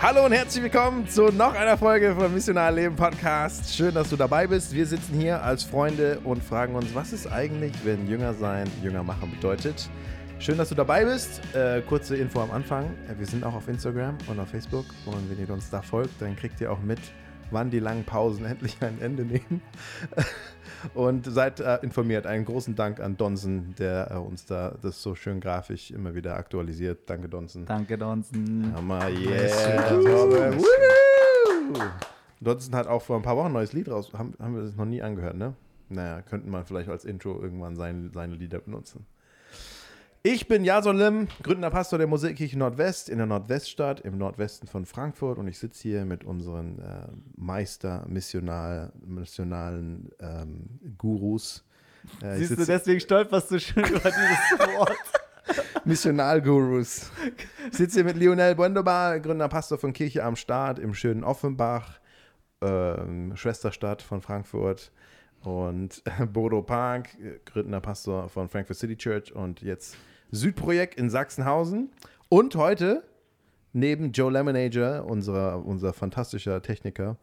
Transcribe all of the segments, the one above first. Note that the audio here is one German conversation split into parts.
Hallo und herzlich willkommen zu noch einer Folge von Missionar Leben Podcast. Schön, dass du dabei bist. Wir sitzen hier als Freunde und fragen uns, was ist eigentlich, wenn Jünger sein, Jünger machen bedeutet. Schön, dass du dabei bist. Äh, kurze Info am Anfang. Wir sind auch auf Instagram und auf Facebook. Und wenn ihr uns da folgt, dann kriegt ihr auch mit, wann die langen Pausen endlich ein Ende nehmen. und seid äh, informiert. Einen großen Dank an Donsen, der äh, uns da das so schön grafisch immer wieder aktualisiert. Danke, Donsen. Danke, Donsen. Hammer, yeah. Donsen hat auch vor ein paar Wochen ein neues Lied raus. Haben, haben wir das noch nie angehört, ne? Naja, könnten wir vielleicht als Intro irgendwann sein, seine Lieder benutzen. Ich bin Jason Lim, gründender Pastor der Musikkirche Nordwest in der Nordweststadt im Nordwesten von Frankfurt und ich sitze hier mit unseren äh, Meister, Missional, missionalen ähm, Gurus. Äh, Siehst du, deswegen stolperst du schon über dieses Wort. Missionalgurus. Ich sitze hier mit Lionel Bondobar, Gründer Pastor von Kirche am Start im schönen Offenbach, ähm, Schwesterstadt von Frankfurt. Und Bodo Park, äh, Gründer Pastor von Frankfurt City Church und jetzt Südprojekt in Sachsenhausen. Und heute, neben Joe Lemonager, unser, unser fantastischer Techniker,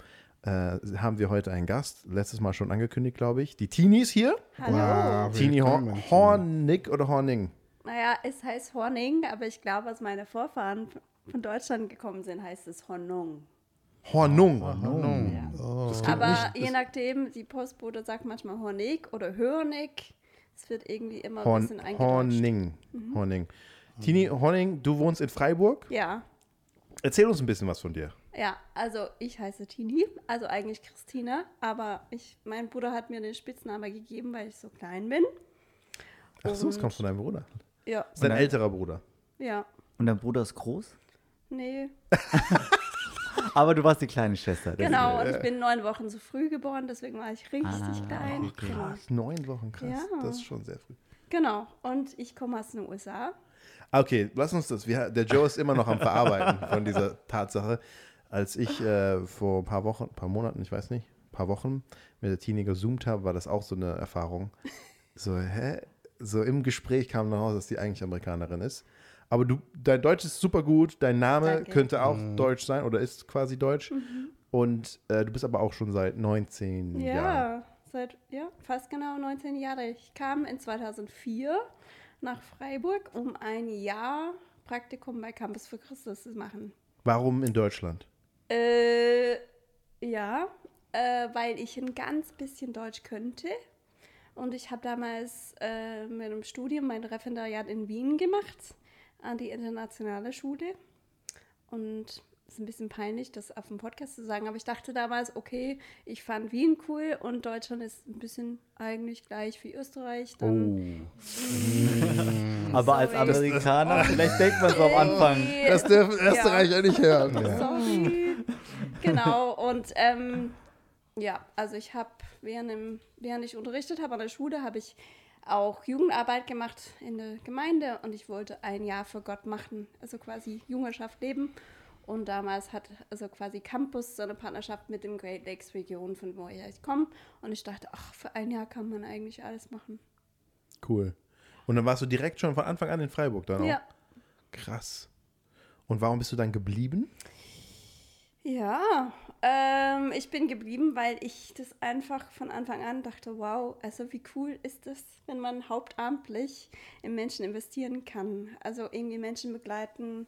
äh, haben wir heute einen Gast. Letztes Mal schon angekündigt, glaube ich. Die ist hier. Hallo. Wow, willkommen, Hor. Hornig oder Horning? Naja, es heißt Horning, aber ich glaube, als meine Vorfahren von Deutschland gekommen sind, heißt es Hornung. Hornung. Ja. Oh. Aber nicht- je nachdem, die Postbote sagt manchmal Hornig oder Hörnig. Es wird irgendwie immer ein Horn, bisschen eingedeutscht. Horning. Horning. Tini Horning, du wohnst in Freiburg. Ja, Erzähl uns ein bisschen was von dir. ja, also ich heiße Tini, also eigentlich Christina, aber ich, mein Bruder hat mir den Spitznamen gegeben, weil ich so klein bin. Ach so, es kommt von deinem Bruder. Ja, Das ist dein dann- älterer Bruder. ja, Und dein Bruder ist groß? nee. Aber du warst die kleine Schwester. Genau, und ich bin neun Wochen zu früh geboren, deswegen war ich richtig Ah, klein. okay. Krass, neun Wochen, krass. Ja. Das ist schon sehr früh. genau, und ich komme aus den USA. Okay, lass uns das. Wir, der Joe ist immer noch am Verarbeiten von dieser Tatsache. Als ich äh, vor ein paar Wochen, ein paar Monaten, ich weiß nicht, ein paar Wochen mit der Tini gezoomt habe, war das auch so eine Erfahrung. So, hä? So im Gespräch kam dann raus, dass die eigentlich Amerikanerin ist. Aber du, dein Deutsch ist super gut, dein Name Danke. könnte auch deutsch sein oder ist quasi deutsch. Und äh, du bist aber auch schon seit 19 Ja, Jahren. seit ja, fast genau 19 Jahre. Ich kam in 2004 nach Freiburg, um ein Jahr Praktikum bei Campus für Christus zu machen. Warum in Deutschland? Äh, ja, äh, weil ich ein ganz bisschen Deutsch könnte. Und ich habe damals äh, mit dem Studium mein Referendariat in Wien gemacht, an die internationale Schule. Und es ist ein bisschen peinlich, das auf dem Podcast zu sagen, aber ich dachte damals, okay, ich fand Wien cool und Deutschland ist ein bisschen eigentlich gleich wie Österreich. Dann, Aber als. Amerikaner, vielleicht denkt man so am Anfang. Das dürfen Ja. Österreicher nicht hören. Sorry. genau, und ähm, ja, also ich habe, während, während ich unterrichtet habe an der Schule, habe ich auch Jugendarbeit gemacht in der Gemeinde und ich wollte ein Jahr für Gott machen, also quasi Jüngerschaft leben. Und damals hat also quasi Campus so eine Partnerschaft mit dem Great Lakes Region, von woher ich komme. Und ich dachte, ach, für ein Jahr kann man eigentlich alles machen. Cool. Und dann warst du direkt schon von Anfang an in Freiburg dann auch? Ja. Krass. Und warum bist du dann geblieben? Ja, ähm, ich bin geblieben, weil ich das einfach von Anfang an dachte, wow, also wie cool ist das, wenn man hauptamtlich in Menschen investieren kann. Also irgendwie Menschen begleiten,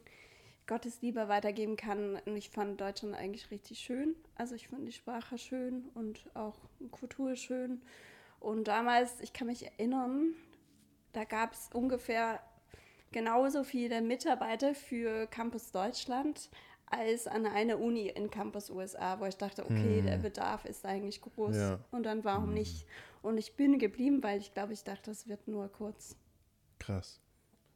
Gottes Liebe weitergeben kann. Und ich fand Deutschland eigentlich richtig schön. Also ich fand die Sprache schön und auch Kultur schön. Und damals, ich kann mich erinnern, da gab es ungefähr genauso viele Mitarbeiter für Campus Deutschland als an einer Uni in Campus USA, wo ich dachte, okay, der Bedarf ist eigentlich groß. Ja. Und dann warum nicht? Und ich bin geblieben, weil ich glaube, ich dachte, das wird nur kurz. Krass.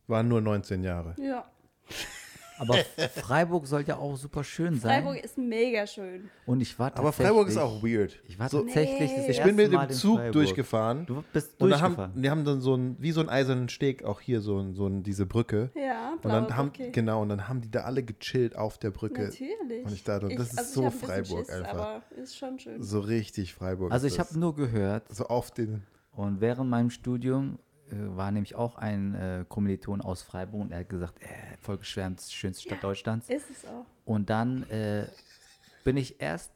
Waren nur 19 Jahre. Ja. Aber Freiburg soll ja auch super schön sein. Freiburg ist mega schön. Und ich war Aber Freiburg ist auch weird. Ich war So, tatsächlich das Nee. ich erste bin mit dem Zug Freiburg. durchgefahren. Du bist Und da durchgefahren. haben, die haben dann so ein, wie so einen eisernen Steg auch hier, so, ein- so ein, diese Brücke. Ja, Und dann haben, genau, und dann haben die da alle gechillt auf der Brücke. Natürlich. Und ich dachte, das ist also ich so hab ein Freiburg Schiss, einfach. Aber ist schon schön. So richtig Freiburg. also ich das. habe nur gehört So auf den. und während meinem Studium war nämlich auch ein äh, Kommiliton aus Freiburg und er hat gesagt, äh, voll geschwärmt, schönste Stadt Deutschlands. Ist es auch. Und dann äh, bin ich erst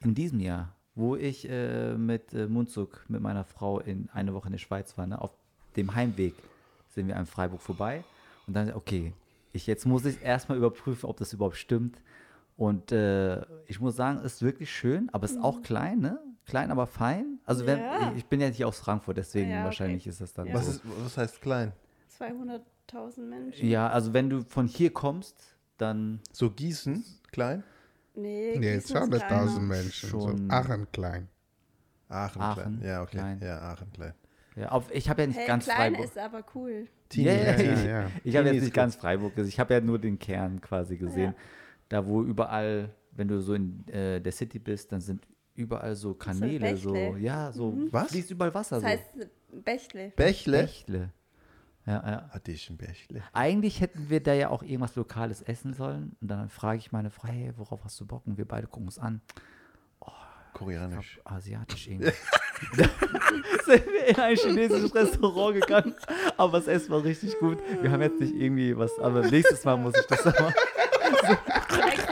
in diesem Jahr, wo ich äh, mit äh, Munzug, mit meiner Frau in eine Woche in der Schweiz war, ne, auf dem Heimweg sind wir an Freiburg vorbei. Und dann, okay, ich, jetzt muss ich erstmal überprüfen, ob das überhaupt stimmt. Und äh, ich muss sagen, es ist wirklich schön, aber es ist auch klein, ne? Klein, aber fein. Also wenn, Ja. ich, bin ja nicht aus Frankfurt, deswegen Ja, okay. wahrscheinlich ist das dann Ja. Was, so. ist, was heißt klein? 200.000 Menschen. Ja, also wenn du von hier kommst, dann So Gießen, klein? Nee, Nee, Gießen ist 200.000 kleiner. Menschen. Schon. So Aachen klein. Aachen, Aachen, klein. Ja, okay. klein. Ja, Aachen klein. ja, auf, ich habe ja nicht Hey, ganz klein Freiburg. ist aber cool. Tini, Ja, ja, Ja, ich, ich habe jetzt nicht ganz Freiburg gesehen. Ich habe ja nur den Kern quasi gesehen. Da, wo überall, wenn du so in äh, der City bist, dann sind überall so Kanäle, so, ja, so Was? fließt überall Wasser. Das so. heißt Bächle. Bächle? Bächle. Ja, ja. Hatte ich ein Bächle. Eigentlich hätten wir da ja auch irgendwas Lokales essen sollen. Und dann frage ich meine Frau, hey, worauf hast du Bock? Und wir beide gucken uns an. Koreanisch. Asiatisch irgendwie. Sind wir in ein chinesisches Restaurant gegangen, aber das Essen war richtig gut. Wir haben jetzt nicht irgendwie was, aber nächstes Mal muss ich das machen.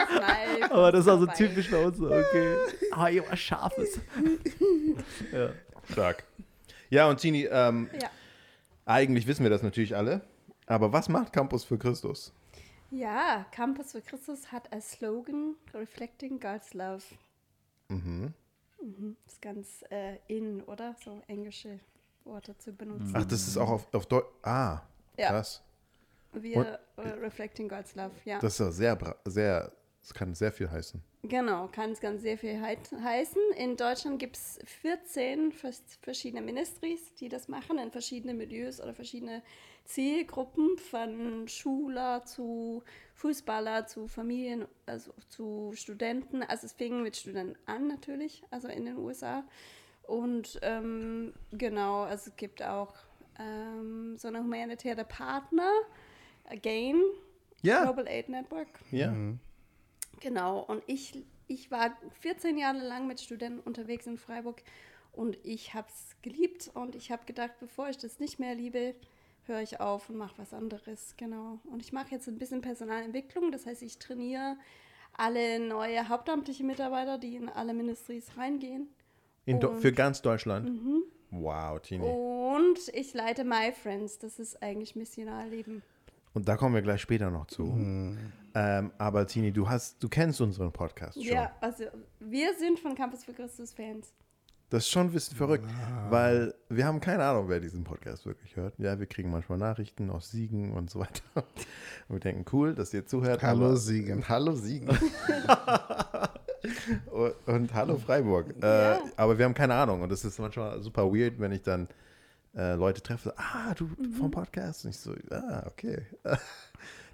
Aber das war so typisch bei uns, so, okay. Ah, irgendwas Scharfes. ja. Stark. Ja, und Tini, ähm, Ja. eigentlich wissen wir das natürlich alle. Aber was macht Campus für Christus? ja, Campus für Christus hat als Slogan Reflecting God's Love. Mhm. Mhm. Ist ganz äh, in, oder? So englische Worte zu benutzen. Ach, das ist auch auf, auf Deutsch. Ah, Ja. krass. Wir äh, Reflecting God's Love, ja. Das ist ja sehr, sehr, das kann sehr viel heißen. Genau, kann es ganz sehr viel heit- heißen. In Deutschland gibt es 14 vers- verschiedene Ministries, die das machen, in verschiedene Milieus oder verschiedene Zielgruppen, von Schüler zu Fußballer zu Familien, also zu Studenten. Also es fing mit Studenten an natürlich, also in den USA. Und ähm, genau, also es gibt auch ähm, so eine humanitäre Partner, Again, Ja, Global Aid Network. ja. Genau, und ich, ich war 14 Jahre lang mit Studenten unterwegs in Freiburg und ich habe es geliebt und ich habe gedacht, bevor ich das nicht mehr liebe, höre ich auf und mache was anderes. Genau. Und ich mache jetzt ein bisschen Personalentwicklung, das heißt, ich trainiere alle neue hauptamtliche Mitarbeiter, die in alle Ministries reingehen. Für ganz Deutschland. Wow, Tini. Und ich leite My Friends, das ist eigentlich Missionarleben. Und da kommen wir gleich später noch zu. Ähm, aber Tini, du hast, du kennst unseren Podcast schon. Ja, also wir sind von Campus für Christus Fans. Das ist schon ein bisschen verrückt, weil wir haben keine Ahnung, wer diesen Podcast wirklich hört. Ja, wir kriegen manchmal Nachrichten aus Siegen und so weiter. Und wir denken, cool, dass ihr zuhört. Hallo aber- Siegen. Hallo Siegen. und, und hallo Freiburg. Ja. Äh, aber wir haben keine Ahnung und das ist manchmal super weird, wenn ich dann äh, Leute treffe. Ah, du Mhm. vom Podcast. Und ich so, ah, okay.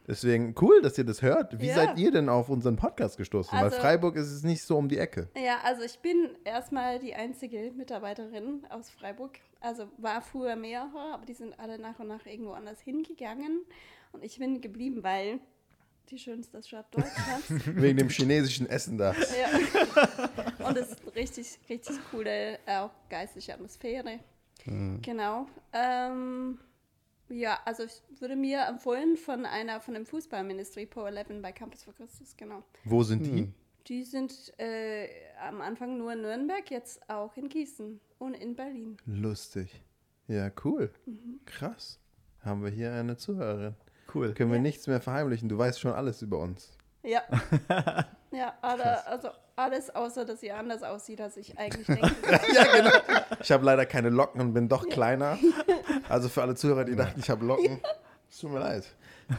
Deswegen cool, dass ihr das hört. Wie Ja. seid ihr denn auf unseren Podcast gestoßen? Weil Also- Freiburg ist es nicht so um die Ecke. Ja, also ich bin erstmal die einzige Mitarbeiterin aus Freiburg. Also war früher mehrere, aber die sind alle nach und nach irgendwo anders hingegangen. Und ich bin geblieben, weil die schönste Stadt Deutschlands. Wegen dem chinesischen Essen da. ja. Und es ist eine richtig, richtig coole, auch geistliche Atmosphäre. Genau. Ähm, ja, also ich würde mir empfohlen von einer, von dem Fußballministry Pro 11 bei Campus for Christus, genau. Wo sind die? Die sind äh, am Anfang nur in Nürnberg, jetzt auch in Gießen und in Berlin. Lustig. Ja, cool. Krass. Haben wir hier eine Zuhörerin. Cool. Können wir Ja. nichts mehr verheimlichen. Du weißt schon alles über uns. Ja. ja, alle, also alles außer, dass sie anders aussieht, als ich eigentlich denke. ja, genau. Ich habe leider keine Locken und bin doch kleiner. Also für alle Zuhörer, die dachten, ich habe Locken. Es tut mir leid.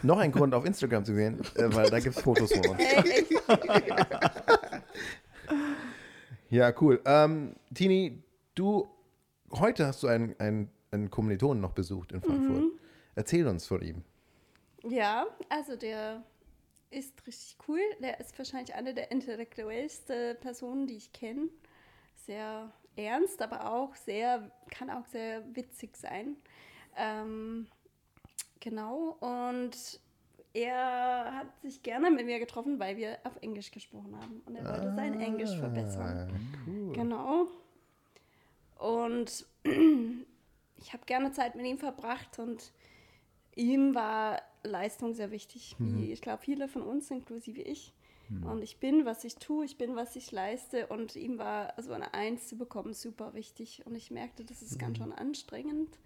Noch ein Grund, auf Instagram zu gehen, äh, weil da gibt es Fotos von uns. Ja, cool. Ähm, Tini, du, heute hast du einen, einen, einen Kommilitonen noch besucht in Frankfurt. Erzähl uns von ihm. ja, also der ist richtig cool. Der ist wahrscheinlich eine der intellektuellsten Personen, die ich kenne. Sehr ernst, aber auch sehr, kann auch sehr witzig sein. Ähm, genau, und er hat sich gerne mit mir getroffen, weil wir auf Englisch gesprochen haben. Und er wollte sein Englisch verbessern. Ah, cool. Genau. Und ich habe gerne Zeit mit ihm verbracht und ihm war Leistung sehr wichtig. Wie ich glaube, viele von uns, inklusive ich. Und ich bin, was ich tue, ich bin, was ich leiste. Und ihm war so eine Eins zu bekommen super wichtig. Und ich merkte, das ist ganz schön anstrengend.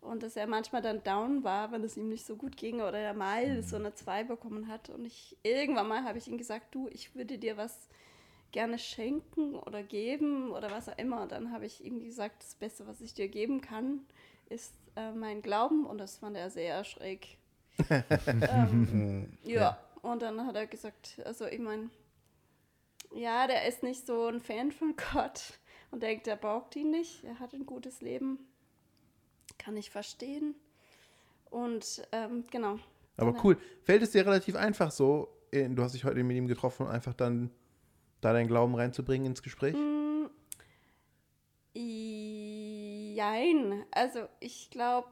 Und dass er manchmal dann down war, wenn es ihm nicht so gut ging oder er mal so eine Zwei bekommen hat. Und ich irgendwann mal habe ich ihm gesagt, du, ich würde dir was gerne schenken oder geben oder was auch immer. Und dann habe ich ihm gesagt, das Beste, was ich dir geben kann, ist äh, mein Glauben. Und das fand er sehr schräg. Ähm, ja. und dann hat er gesagt, also ich meine, ja, der ist nicht so ein Fan von Gott und denkt, er braucht ihn nicht. Er hat ein gutes Leben. Kann ich verstehen. Und ähm, genau. Aber Dann- cool. Fällt es dir relativ einfach so, äh, du hast dich heute mit ihm getroffen, einfach dann da deinen Glauben reinzubringen ins Gespräch? Mm, Jein. Also ich glaube,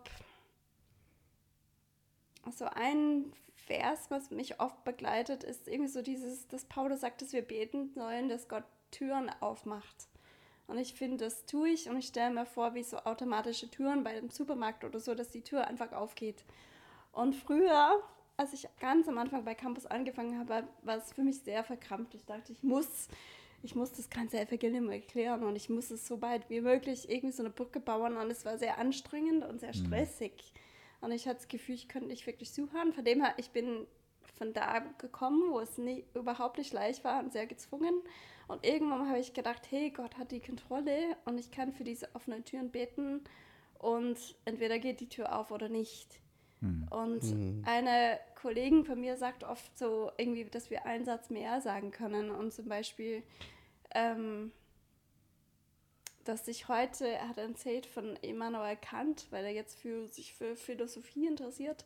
so ein Vers, was mich oft begleitet, ist irgendwie so dieses, dass Paulus sagt, dass wir beten sollen, dass Gott Türen aufmacht. Und ich finde, das tue ich und ich stelle mir vor, wie so automatische Türen bei dem Supermarkt oder so, dass die Tür einfach aufgeht. Und früher, als ich ganz am Anfang bei Campus angefangen habe, war es für mich sehr verkrampft. Ich dachte, ich muss, ich muss das ganze Evangelium erklären und ich muss es so weit wie möglich irgendwie so eine Brücke bauen. Und es war sehr anstrengend und sehr stressig. Und ich hatte das Gefühl, ich könnte nicht wirklich zuhören. Von dem her, ich bin von da gekommen, wo es nie, überhaupt nicht leicht war und sehr gezwungen. Und irgendwann habe ich gedacht, hey, Gott hat die Kontrolle und ich kann für diese offenen Türen beten und entweder geht die Tür auf oder nicht. Und eine Kollegin von mir sagt oft so irgendwie, dass wir einen Satz mehr sagen können und zum Beispiel, ähm, dass sich heute, er hat erzählt von Immanuel Kant, weil er jetzt für, sich für Philosophie interessiert.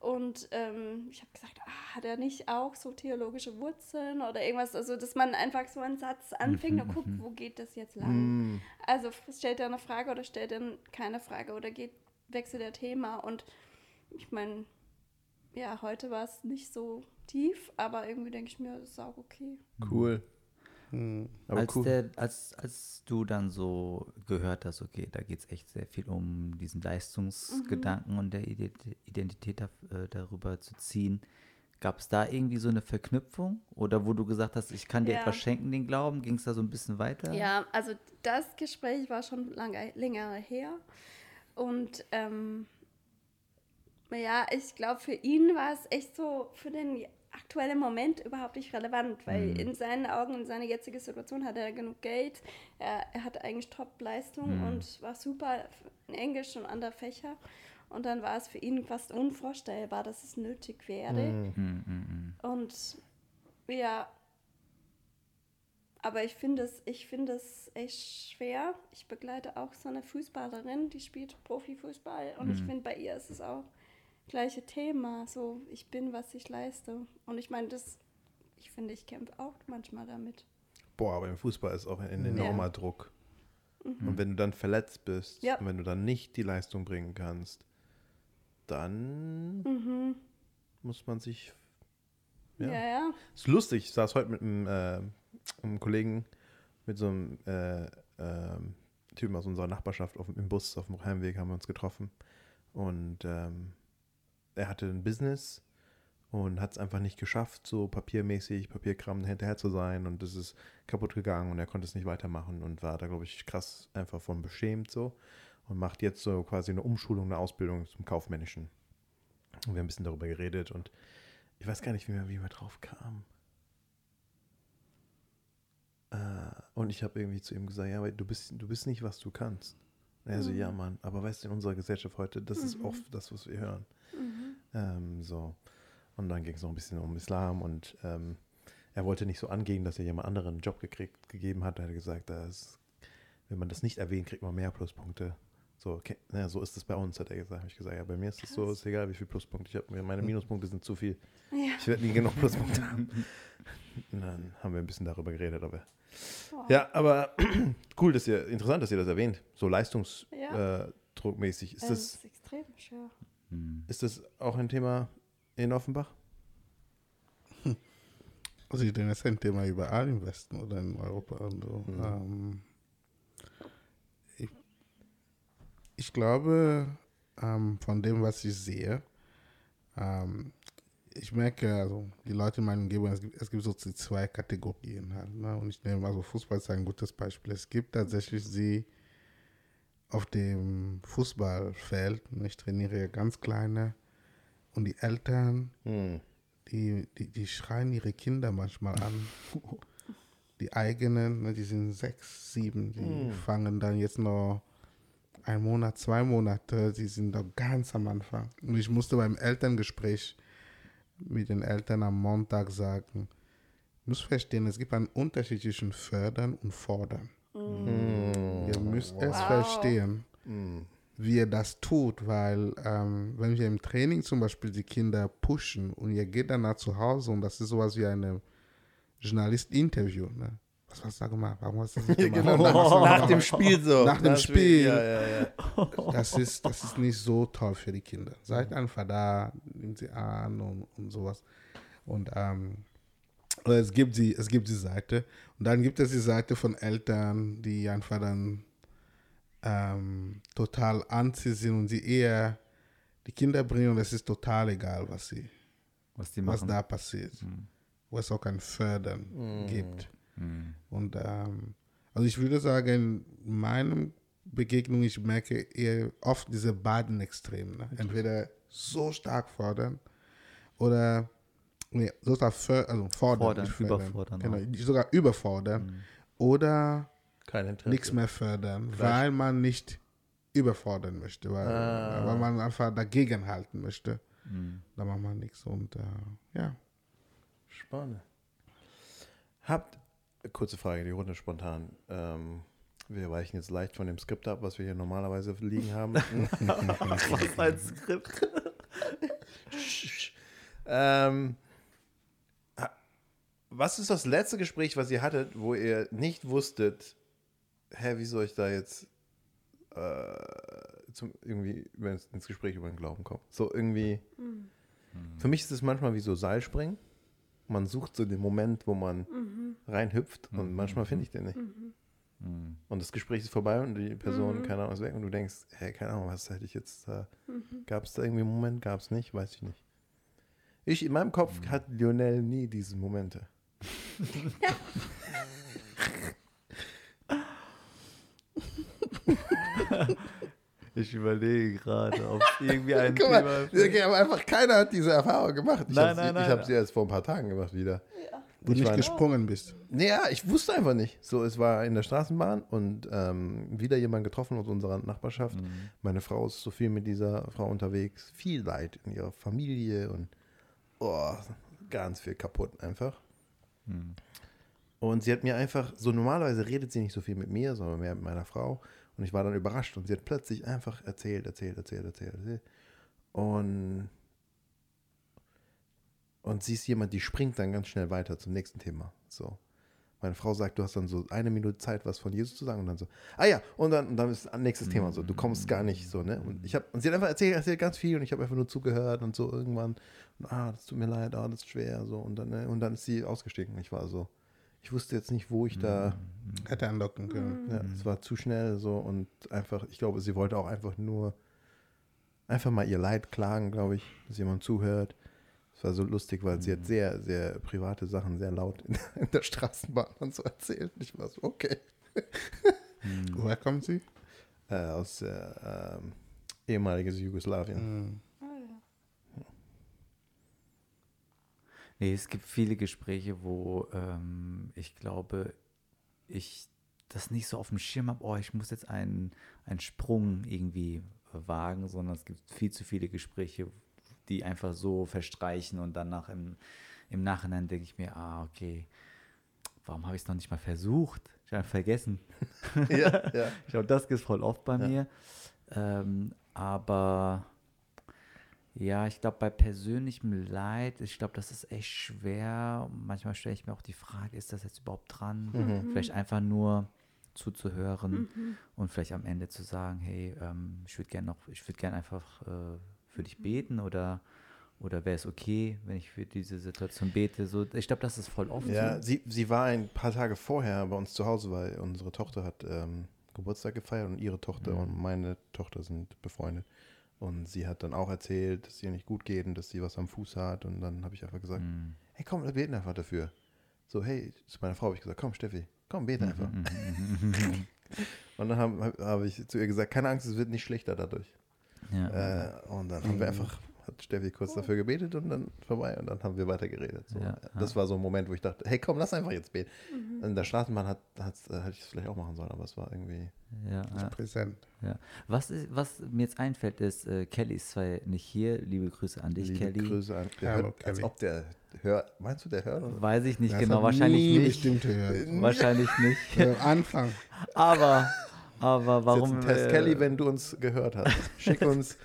Und ähm, ich habe gesagt, ah, hat er nicht auch so theologische Wurzeln oder irgendwas? Also, dass man einfach so einen Satz anfängt und guckt, wo geht das jetzt lang? Mm. Also stellt er eine Frage oder stellt er keine Frage oder geht, wechselt der Thema? Und ich meine, ja, heute war es nicht so tief, aber irgendwie denke ich mir, das ist auch okay. Cool. Hm. Aber als, cool. der, als, als du dann so gehört hast, okay, da geht es echt sehr viel um diesen Leistungsgedanken und der Ident- Identität da, äh, darüber zu ziehen. Gab es da irgendwie so eine Verknüpfung? Oder wo du gesagt hast, ich kann dir Ja. etwas schenken, den Glauben? Ging es da so ein bisschen weiter? Ja, also das Gespräch war schon lange, länger her. Und ähm, ja, ich glaube, für ihn war es echt so für den aktuellen Moment überhaupt nicht relevant, weil in seinen Augen, in seiner jetzigen Situation hat er genug Geld, er, er hatte eigentlich Top-Leistung und war super in Englisch und andere Fächer. Und dann war es für ihn fast unvorstellbar, dass es nötig wäre. Hm, hm, hm. Und ja, aber ich finde es, ich finde es echt schwer. Ich begleite auch so eine Fußballerin, die spielt Profifußball und ich finde bei ihr ist es auch gleiche Thema. So, ich bin, was ich leiste. Und ich meine, das, ich finde, ich kämpfe auch manchmal damit. Boah, aber im Fußball ist auch ein Ja. enormer Druck. Und wenn du dann verletzt bist Ja. und wenn du dann nicht die Leistung bringen kannst, dann Mhm. muss man sich. Ja, Ja. ja. Ist lustig, ich saß heute mit einem, äh, einem Kollegen, mit so einem äh, ähm, Typen aus unserer Nachbarschaft auf, dem- im Bus auf dem Heimweg haben wir uns getroffen. Und ähm, er hatte ein Business und hat es einfach nicht geschafft, so papiermäßig, Papierkram hinterher zu sein. Und das ist kaputt gegangen und er konnte es nicht weitermachen und war da, glaube ich, krass einfach von beschämt so. Und macht jetzt so quasi eine Umschulung, eine Ausbildung zum Kaufmännischen. Und wir haben ein bisschen darüber geredet und ich weiß gar nicht, wie wir, wie wir drauf kamen. Äh, und ich habe irgendwie zu ihm gesagt, ja, aber du bist, du bist nicht, was du kannst. Und er so, ja, Mann, aber weißt du, in unserer Gesellschaft heute, das ist oft das, was wir hören. Ähm, so. Und dann ging es noch ein bisschen um Islam und ähm, er wollte nicht so angehen, dass er jemand anderen einen Job gekriegt, gegeben hat. Er hat gesagt, dass, wenn man das nicht erwähnt, kriegt man mehr Pluspunkte. So, okay, ja, so ist es bei uns, hat er gesagt. Hab ich gesagt, ja, bei mir ist es so, ist egal, wie viele Pluspunkte ich habe. Meine Minuspunkte sind zu viel. Ja. Ich werde nie genug Pluspunkte haben. Und dann haben wir ein bisschen darüber geredet, aber. Ja, aber cool, dass ihr, interessant, dass ihr das erwähnt. So Ja. leistungsdruckmäßig. Ist, Es das, ist extrem schwer. Hm. ist das auch ein Thema in Offenbach? Also ich denke, das ist ein Thema überall im Westen oder in Europa und so. Mhm. Ähm, ich, ich glaube, ähm, von dem, was ich sehe, ähm, ich merke, also die Leute in meiner Umgebung, es gibt, es gibt so zwei Kategorien halt. Ne? Und ich nehme, also Fußball ist ein gutes Beispiel. Es gibt tatsächlich sie auf dem Fußballfeld, und ich trainiere ja ganz kleine, und die Eltern, Hm. die, die, die schreien ihre Kinder manchmal an. Die eigenen, ne, die sind sechs, sieben, die fangen dann jetzt noch ein Monat, zwei Monate, die sind noch ganz am Anfang. Und ich musste beim Elterngespräch mit den Eltern am Montag sagen, ich muss verstehen, es gibt einen Unterschied zwischen fördern und fordern. Ihr müsst es Wow. verstehen Hm. wie ihr das tut, weil ähm, wenn wir im Training zum Beispiel die Kinder pushen und ihr geht dann nach zu Hause und das ist sowas wie ein Journalist-Interview, ne? Was warst du da gemacht? Warum hast du das nicht gemacht? Genau, nach, nach dem Spiel so. Nach dem Das- Spiel. Ja, ja, ja. Das ist, das ist nicht so toll für die Kinder. Seid einfach da, nehmt sie an und, und sowas. Und ähm, es gibt die, es gibt die Seite. Und dann gibt es die Seite von Eltern, die einfach dann ähm, total anti sind und sie eher die Kinder bringen und es ist total egal, was sie, was die was da passiert. Wo es auch kein Fördern gibt. Mhm. Und ähm, also ich würde sagen, in meinem Begegnung, ich merke eher oft diese beiden Extremen. Ne? Entweder so stark fordern oder nee, so stark för also fordern, Fordern, fördern. überfordern Genau, sogar überfordern oder Kein Interesse. nichts mehr fördern, Gleich. weil man nicht überfordern möchte, weil, Ah. weil man einfach dagegen halten möchte. Mhm. Da macht man nichts und äh, ja. Spannend. Habt, kurze Frage, die Runde spontan. Ähm, wir weichen jetzt leicht von dem Skript ab, was wir hier normalerweise liegen haben. Was ein Skript. ähm, was ist das letzte Gespräch, was ihr hattet, wo ihr nicht wusstet, hä, wie soll ich da jetzt äh, zum, irgendwie ins Gespräch über den Glauben kommen? So irgendwie. Für mich ist es manchmal wie so Seilspringen. Man sucht so den Moment, wo man reinhüpft und manchmal finde ich den nicht. Mhm. Und das Gespräch ist vorbei und die Person, keine Ahnung, ist weg und du denkst, hey, keine Ahnung, was hätte ich jetzt da. Gab es da irgendwie einen Moment? Gab es nicht? Weiß ich nicht. Ich, in meinem Kopf hat Lionel nie diese Momente. Ich überlege gerade, ob es irgendwie ein Guck Thema mal, okay, aber einfach keiner hat diese Erfahrung gemacht. Ich Nein, habe nein, ich nein. hab sie erst vor ein paar Tagen gemacht wieder. Wo du Ich nicht war- gesprungen bist. Naja, ich wusste einfach nicht. So, es war in der Straßenbahn und ähm, wieder jemand getroffen aus unserer Nachbarschaft. Meine Frau ist so viel mit dieser Frau unterwegs. Viel Leid in ihrer Familie und oh, ganz viel kaputt einfach. Und sie hat mir einfach, so normalerweise redet sie nicht so viel mit mir, sondern mehr mit meiner Frau. Und ich war dann überrascht und sie hat plötzlich einfach erzählt, erzählt, erzählt, erzählt, erzählt. Und, und sie ist jemand, die springt dann ganz schnell weiter zum nächsten Thema. So. Meine Frau sagt, du hast dann so eine Minute Zeit, was von Jesus zu sagen und dann so, ah ja, und dann, und dann ist das nächste Thema so, du kommst gar nicht so, ne? Und ich habe, und sie hat einfach erzählt, erzählt ganz viel und ich habe einfach nur zugehört und so irgendwann, und, ah, das tut mir leid, ah, das ist schwer, so, und dann, ne? und dann ist sie ausgestiegen. Ich war so, ich wusste jetzt nicht, wo ich da, Hätte andocken können. ja, es war zu schnell so und einfach, ich glaube, sie wollte auch einfach nur einfach mal ihr Leid klagen, glaube ich, dass jemand zuhört. Es war so lustig, weil sie hat sehr, sehr private Sachen sehr laut in, in der Straßenbahn und so erzählt. Ich war so, okay. Woher kommt sie? Äh, aus äh, ähm, ehemaliges Jugoslawien. Mhm. Nee, es gibt viele Gespräche, wo ähm, ich glaube, ich das nicht so auf dem Schirm habe, oh, ich muss jetzt einen, einen Sprung irgendwie wagen, sondern es gibt viel zu viele Gespräche, die einfach so verstreichen und danach im, im Nachhinein denke ich mir, ah, okay, warum habe ich es noch nicht mal versucht? Ich habe vergessen. Ja, ja. Ich glaube, das gibt voll oft bei mir. Ähm, aber ja, ich glaube, bei persönlichem Leid, ich glaube, das ist echt schwer. Manchmal stelle ich mir auch die Frage, ist das jetzt überhaupt dran? Vielleicht einfach nur zuzuhören und vielleicht am Ende zu sagen, hey, ähm, ich würde gerne noch, ich würde gerne einfach äh, für dich beten oder oder wäre es okay, wenn ich für diese Situation bete? So, ich glaube, das ist voll oft Ja, so. sie, sie war ein paar Tage vorher bei uns zu Hause, weil unsere Tochter hat ähm, Geburtstag gefeiert und ihre Tochter Mhm. und meine Tochter sind befreundet. Und sie hat dann auch erzählt, dass es ihr nicht gut geht und dass sie was am Fuß hat. Und dann habe ich einfach gesagt, Mhm. hey komm, wir beten einfach dafür. So, hey, zu meiner Frau habe ich gesagt, komm Steffi, komm, bete Mhm. einfach. Und dann habe hab, hab ich zu ihr gesagt, keine Angst, es wird nicht schlechter dadurch. Ja. Äh, und dann haben wir einfach, hat Steffi kurz dafür gebetet und dann vorbei und dann haben wir weitergeredet. So. Ja, Das war so ein Moment, wo ich dachte, hey komm, lass einfach jetzt beten. In der Straßenbahn hat, hat's, äh, hätte ich es vielleicht auch machen sollen, aber es war irgendwie. ja, ja. präsent. Ja. Was, ist, was mir jetzt einfällt, ist, äh, Kelly ist zwar nicht hier. Liebe Grüße an dich, liebe Kelly. Grüße an. Der Hallo, hört, als Kelly. ob der hört. Meinst du, der hört? uns? Weiß ich nicht Das genau, hat wahrscheinlich nie nicht. bestimmt gehört. Wahrscheinlich nicht. Am Anfang. Aber, aber warum? Test. äh, Kelly, wenn du uns gehört hast, schick uns,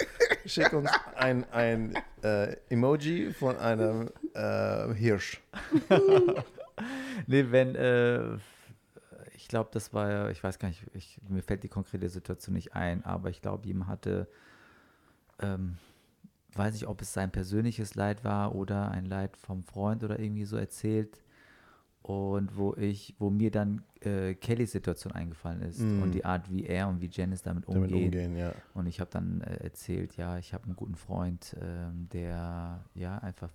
schick uns ein, ein äh, Emoji von einem äh, Hirsch. Nee, wenn, äh, ich glaube, das war ja, ich weiß gar nicht, ich, mir fällt die konkrete Situation nicht ein, aber ich glaube, ihm hatte, ähm, weiß nicht, ob es sein persönliches Leid war oder ein Leid vom Freund oder irgendwie so erzählt. Und wo ich, wo mir dann äh, Kellys Situation eingefallen ist Mm. und die Art, wie er und wie Janice damit Damit umgehen. ja. Und ich habe dann äh, erzählt, ja, ich habe einen guten Freund, ähm, der ja einfach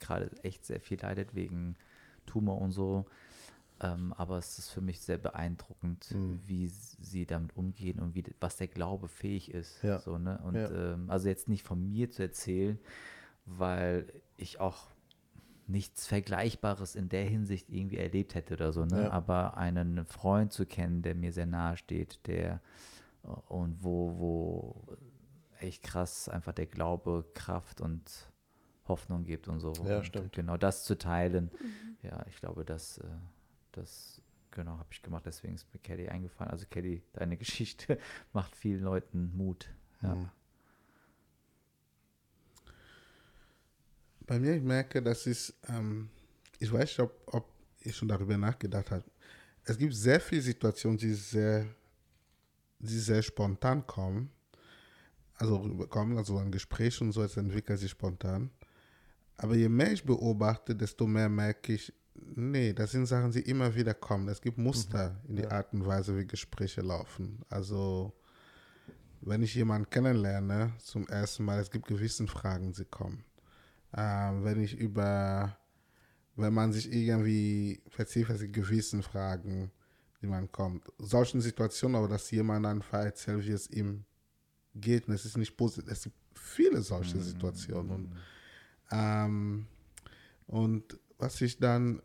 gerade echt sehr viel leidet wegen Tumor und so. Ähm, aber es ist für mich sehr beeindruckend, Mhm. wie sie damit umgehen und wie, was der Glaube fähig ist. Ja. So, ne? Und Ja. ähm, also jetzt nicht von mir zu erzählen, weil ich auch nichts Vergleichbares in der Hinsicht irgendwie erlebt hätte oder so, ne? Ja. Aber einen Freund zu kennen, der mir sehr nahe steht, der äh, und wo, wo echt krass einfach der Glaube Kraft und Hoffnung gibt und so. Ja, und stimmt. Genau das zu teilen. Ja, ich glaube, das, äh, das genau habe ich gemacht. Deswegen ist mir Kelly eingefallen. Also Kelly, deine Geschichte macht vielen Leuten Mut. Ja. Mhm. Bei mir, ich merke, das ist, ähm, ich weiß nicht, ob, ob ich schon darüber nachgedacht habe. Es gibt sehr viele Situationen, die sehr, die sehr spontan kommen. Also rüberkommen, also ein Gespräch und so, es entwickelt sich spontan. Aber je mehr ich beobachte, desto mehr merke ich, nee, das sind Sachen, die immer wieder kommen. Es gibt Muster in die Art und Weise, wie Gespräche laufen. Also, wenn ich jemanden kennenlerne zum ersten Mal, es gibt gewisse Fragen, die kommen. Ähm, wenn ich über, wenn man sich irgendwie gibt gewissen Fragen, die man kommt. Solchen Situationen, aber dass jemand einfach erzählt, wie es ihm geht. Und es ist nicht positiv. Es gibt viele solche Situationen. Und, ähm, und was ich dann,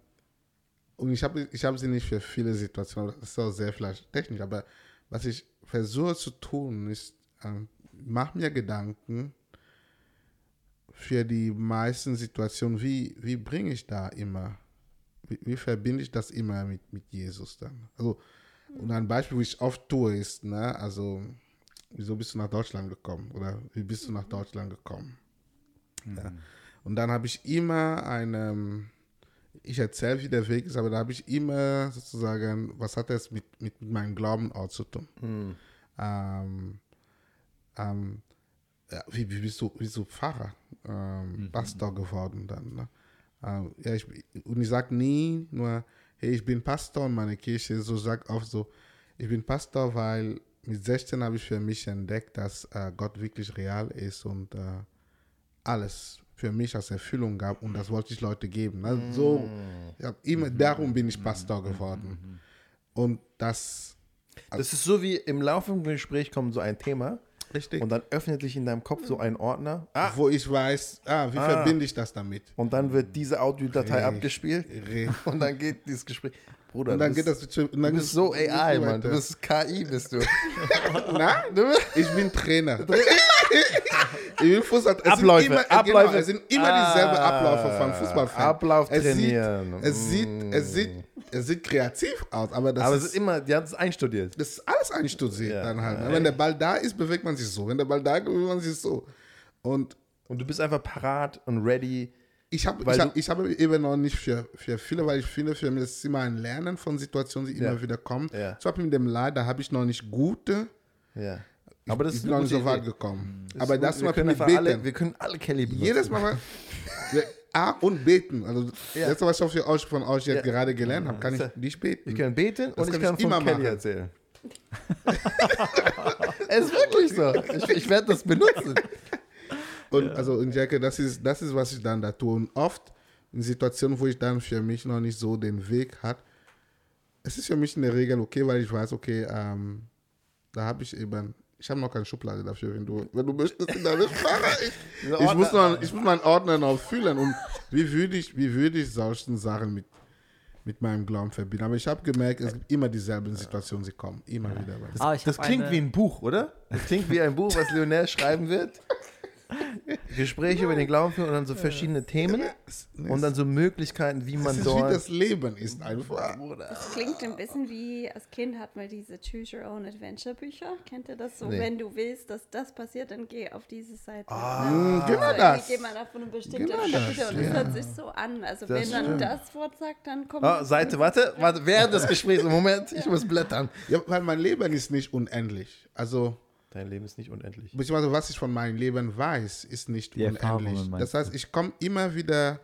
und ich habe ich hab sie nicht für viele Situationen, das ist auch sehr vielleicht technisch, aber was ich versuche zu tun, ist, ähm, mach mir Gedanken für die meisten Situationen, wie, wie bringe ich da immer, wie, wie verbinde ich das immer mit, mit Jesus dann? Also, und ein Beispiel, wie ich oft tue, ist, ne, also, wieso bist du nach Deutschland gekommen? Oder wie bist du nach Deutschland gekommen? Ja. Und dann habe ich immer eine, ich erzähle, wie der Weg ist, aber da habe ich immer sozusagen, was hat das mit, mit meinem Glauben auch zu tun? Mhm. Ähm, ähm, ja, wie, wie bist du, wie bist du Pfarrer, ähm, Pastor geworden dann? Ne? Ähm, ja, ich, und ich sage nie nur, hey, ich bin Pastor und meine Kirche so sagt oft so, ich bin Pastor, weil mit 16 habe ich für mich entdeckt, dass äh, Gott wirklich real ist und äh, alles für mich als Erfüllung gab und das wollte ich Leute geben. Also so, ja, immer darum bin ich Pastor geworden. Und das, Das ist so wie im laufenden Gespräch kommt so ein Thema richtig, und dann öffnet sich in deinem Kopf so ein Ordner. Ah, wo ich weiß, ah, wie Ah. verbinde ich das damit? und dann wird diese Audiodatei abgespielt Richtig. und dann geht dieses Gespräch. Bruder, Und dann du geht bist, das und dann du bist so AI, Mann. Du bist KI, bist du. Na? Ich bin Trainer. ich bin Fußball. Es Abläufe, Sind immer, Abläufe. Genau, es sind immer dieselben Abläufe vom Fußballfan. Ablauf es trainieren. Sieht, es, sieht, es, sieht, es sieht kreativ aus, aber das Aber es ist, ist immer, die hat es einstudiert. das ist alles einstudiert Ja. dann halt. ne? Wenn der Ball da ist, bewegt man sich so. Wenn der Ball da ist, bewegt man sich so. Und Und du bist einfach parat und ready. ich habe ich hab, ich hab eben noch nicht für, für viele, weil ich finde, für mich ist immer ein Lernen von Situationen, die Ja. immer wieder kommen. Ja. Zum Beispiel mit dem Leid, da habe ich noch nicht gute, Ja. Aber das ich ist bin noch nicht so weit gekommen. Das Aber ist das zum wir können alle, wir können alle Kelly benutzen. Jedes Mal, A und beten. Also, Ja. das, was ich euch, von euch jetzt Ja. gerade gelernt habe, kann ich Ja. nicht beten. Ich kann beten Das und ich kann kann ich von immer Kelly machen. erzählen. Es ist wirklich so. Ich, ich werde das benutzen. Und also und Jacke, das ist, das ist, was ich dann da tue. Und oft in Situationen, wo ich dann für mich noch nicht so den Weg hat, es ist für mich in der Regel okay, weil ich weiß, okay, ähm, da habe ich eben, ich habe noch keine Schublade dafür, wenn du, wenn du möchtest in deiner Sprache. Ich, ich, muss noch, ich muss meinen Ordner noch füllen. Und wie würde ich, wie würde ich solchen Sachen mit, mit meinem Glauben verbinden? Aber ich habe gemerkt, es gibt immer dieselben Situationen, sie kommen immer wieder. Ah, Das hab klingt eine- wie ein Buch, oder? Das klingt wie ein Buch, was Lionel schreiben wird. Gespräche über den Glauben führen und dann so verschiedene Themen und dann so Möglichkeiten, wie Das man ist wie dort. das Leben ist einfach. Das klingt ein bisschen wie, als Kind hat man diese Choose Your Own Adventure Bücher. Kennt ihr das so? Nee. Wenn du willst, dass das passiert, dann geh auf diese Seite. Mm, genau Also das. geht man auf eine bestimmte Genau das, und es ja. hört sich so an. Also Das wenn dann stimmt. das Wort sagt, dann kommt Ah, Seite, warte, warte, während des Gesprächs, Moment, ich muss blättern. Ja, weil mein Leben ist nicht unendlich. Also, Dein Leben ist nicht unendlich. beziehungsweise was ich von meinem Leben weiß, ist nicht Die unendlich. Das heißt, ich komme immer wieder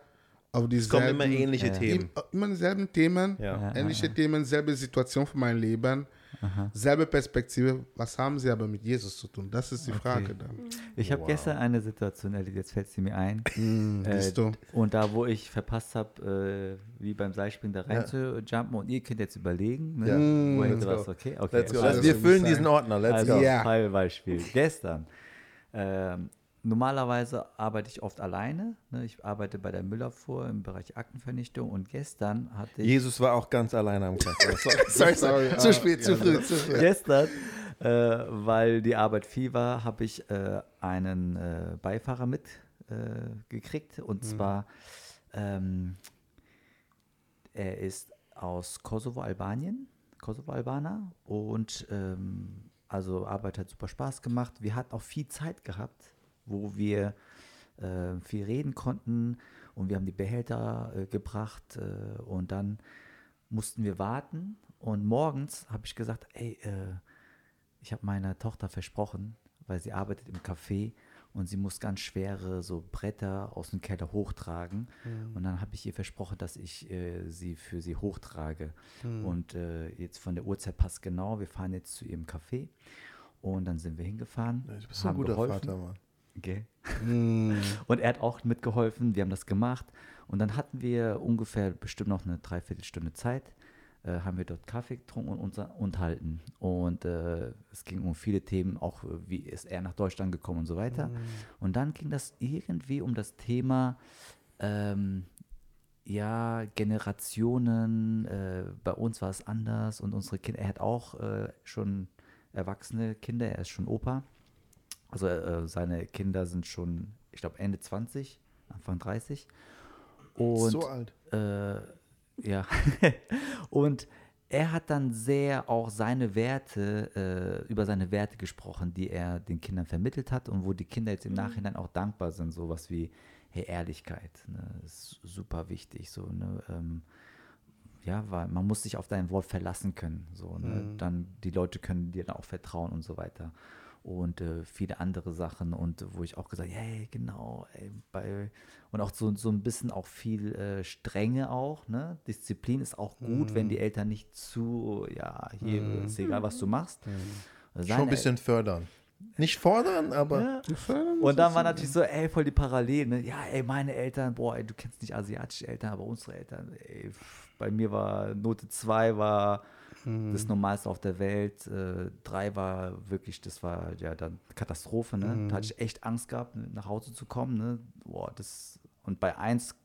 auf Es dieselben, kommen immer ähnliche. Themen. immer dieselben Themen, Ja. ähnliche Themen, selbe Situation von meinem Leben, selbe Perspektive. Was haben sie aber mit Jesus zu tun? Das ist die Frage dann. Ich habe Wow. gestern eine Situation erlebt, jetzt fällt sie mir ein. Hm, Äh, du? Und da, wo ich verpasst habe, äh, wie beim Seilspringen da rein zu jumpen und ihr könnt jetzt überlegen, ne? Ja. wo Let's hätte go. was, okay? okay. Let's go. Also, Also wir füllen diesen. Ordner, let's Also go. Ja. Fallbeispiel. Gestern. Ähm, normalerweise arbeite ich oft alleine. Ne? Ich arbeite bei der Müllabfuhr im Bereich Aktenvernichtung und gestern hatte ich Jesus war auch ganz alleine am. Oh, sorry, sorry, sorry. Sorry, Zu ah, spät, zu ja, früh, zu früh. gestern, äh, weil die Arbeit viel war, habe ich äh, einen äh, Beifahrer mit äh, gekriegt. Und zwar, ähm, er ist aus Kosovo, Albanien, Kosovo-Albaner. Und ähm, also Arbeit hat super Spaß gemacht. Wir hatten auch viel Zeit gehabt, wo wir äh, viel reden konnten. Und wir haben die Behälter äh, gebracht. Äh, und dann mussten wir warten. Und morgens habe ich gesagt, ey, äh, ich habe meiner Tochter versprochen, weil sie arbeitet im Café und sie muss ganz schwere so Bretter aus dem Keller hochtragen. Und dann habe ich ihr versprochen, dass ich äh, sie für sie hochtrage. Und äh, jetzt von der Uhrzeit passt genau. Wir fahren jetzt zu ihrem Café und dann sind wir hingefahren. Du bist so ein haben guter geholfen. Vater, Mann. Okay. Hm. Und er hat auch mitgeholfen, wir haben das gemacht. Und dann hatten wir ungefähr bestimmt noch eine Dreiviertelstunde Zeit, äh, haben wir dort Kaffee getrunken und uns unterhalten. Und äh, es ging um viele Themen, auch äh, wie ist er nach Deutschland gekommen und so weiter. Und dann ging das irgendwie um das Thema, ähm, ja, Generationen, äh, bei uns war es anders und unsere Kinder, er hat auch äh, schon erwachsene Kinder, er ist schon Opa. Also äh, seine Kinder sind schon, ich glaube, Ende 20, Anfang 30. Und so alt. äh, ja. und er hat dann sehr auch seine Werte, äh, über seine Werte gesprochen, die er den Kindern vermittelt hat und wo die Kinder jetzt im Nachhinein auch dankbar sind. Sowas wie, hey, Ehrlichkeit, ne, ist super wichtig. So, ne, ähm, ja, weil man muss sich auf dein Wort verlassen können. So, ne? Dann die Leute können dir dann auch vertrauen und so weiter. Und äh, viele andere Sachen und wo ich auch gesagt, hey, genau, ey, bei, und auch so, so ein bisschen auch viel äh, Strenge auch, ne? Disziplin ist auch gut, wenn die Eltern nicht zu, ja, hier ist egal, was du machst. Schon Seine ein bisschen fördern. Nicht fordern, aber ja. Und dann war natürlich so, ey, voll die Parallelen. Ne? Ja, ey, meine Eltern, boah, ey, du kennst nicht asiatische Eltern, aber unsere Eltern, ey, pff, bei mir war Note 2 war das Normalste auf der Welt. Äh, 3 war wirklich, das war ja dann Katastrophe, ne? Da hatte ich echt Angst gehabt, nach Hause zu kommen, ne? Boah, das, und bei 1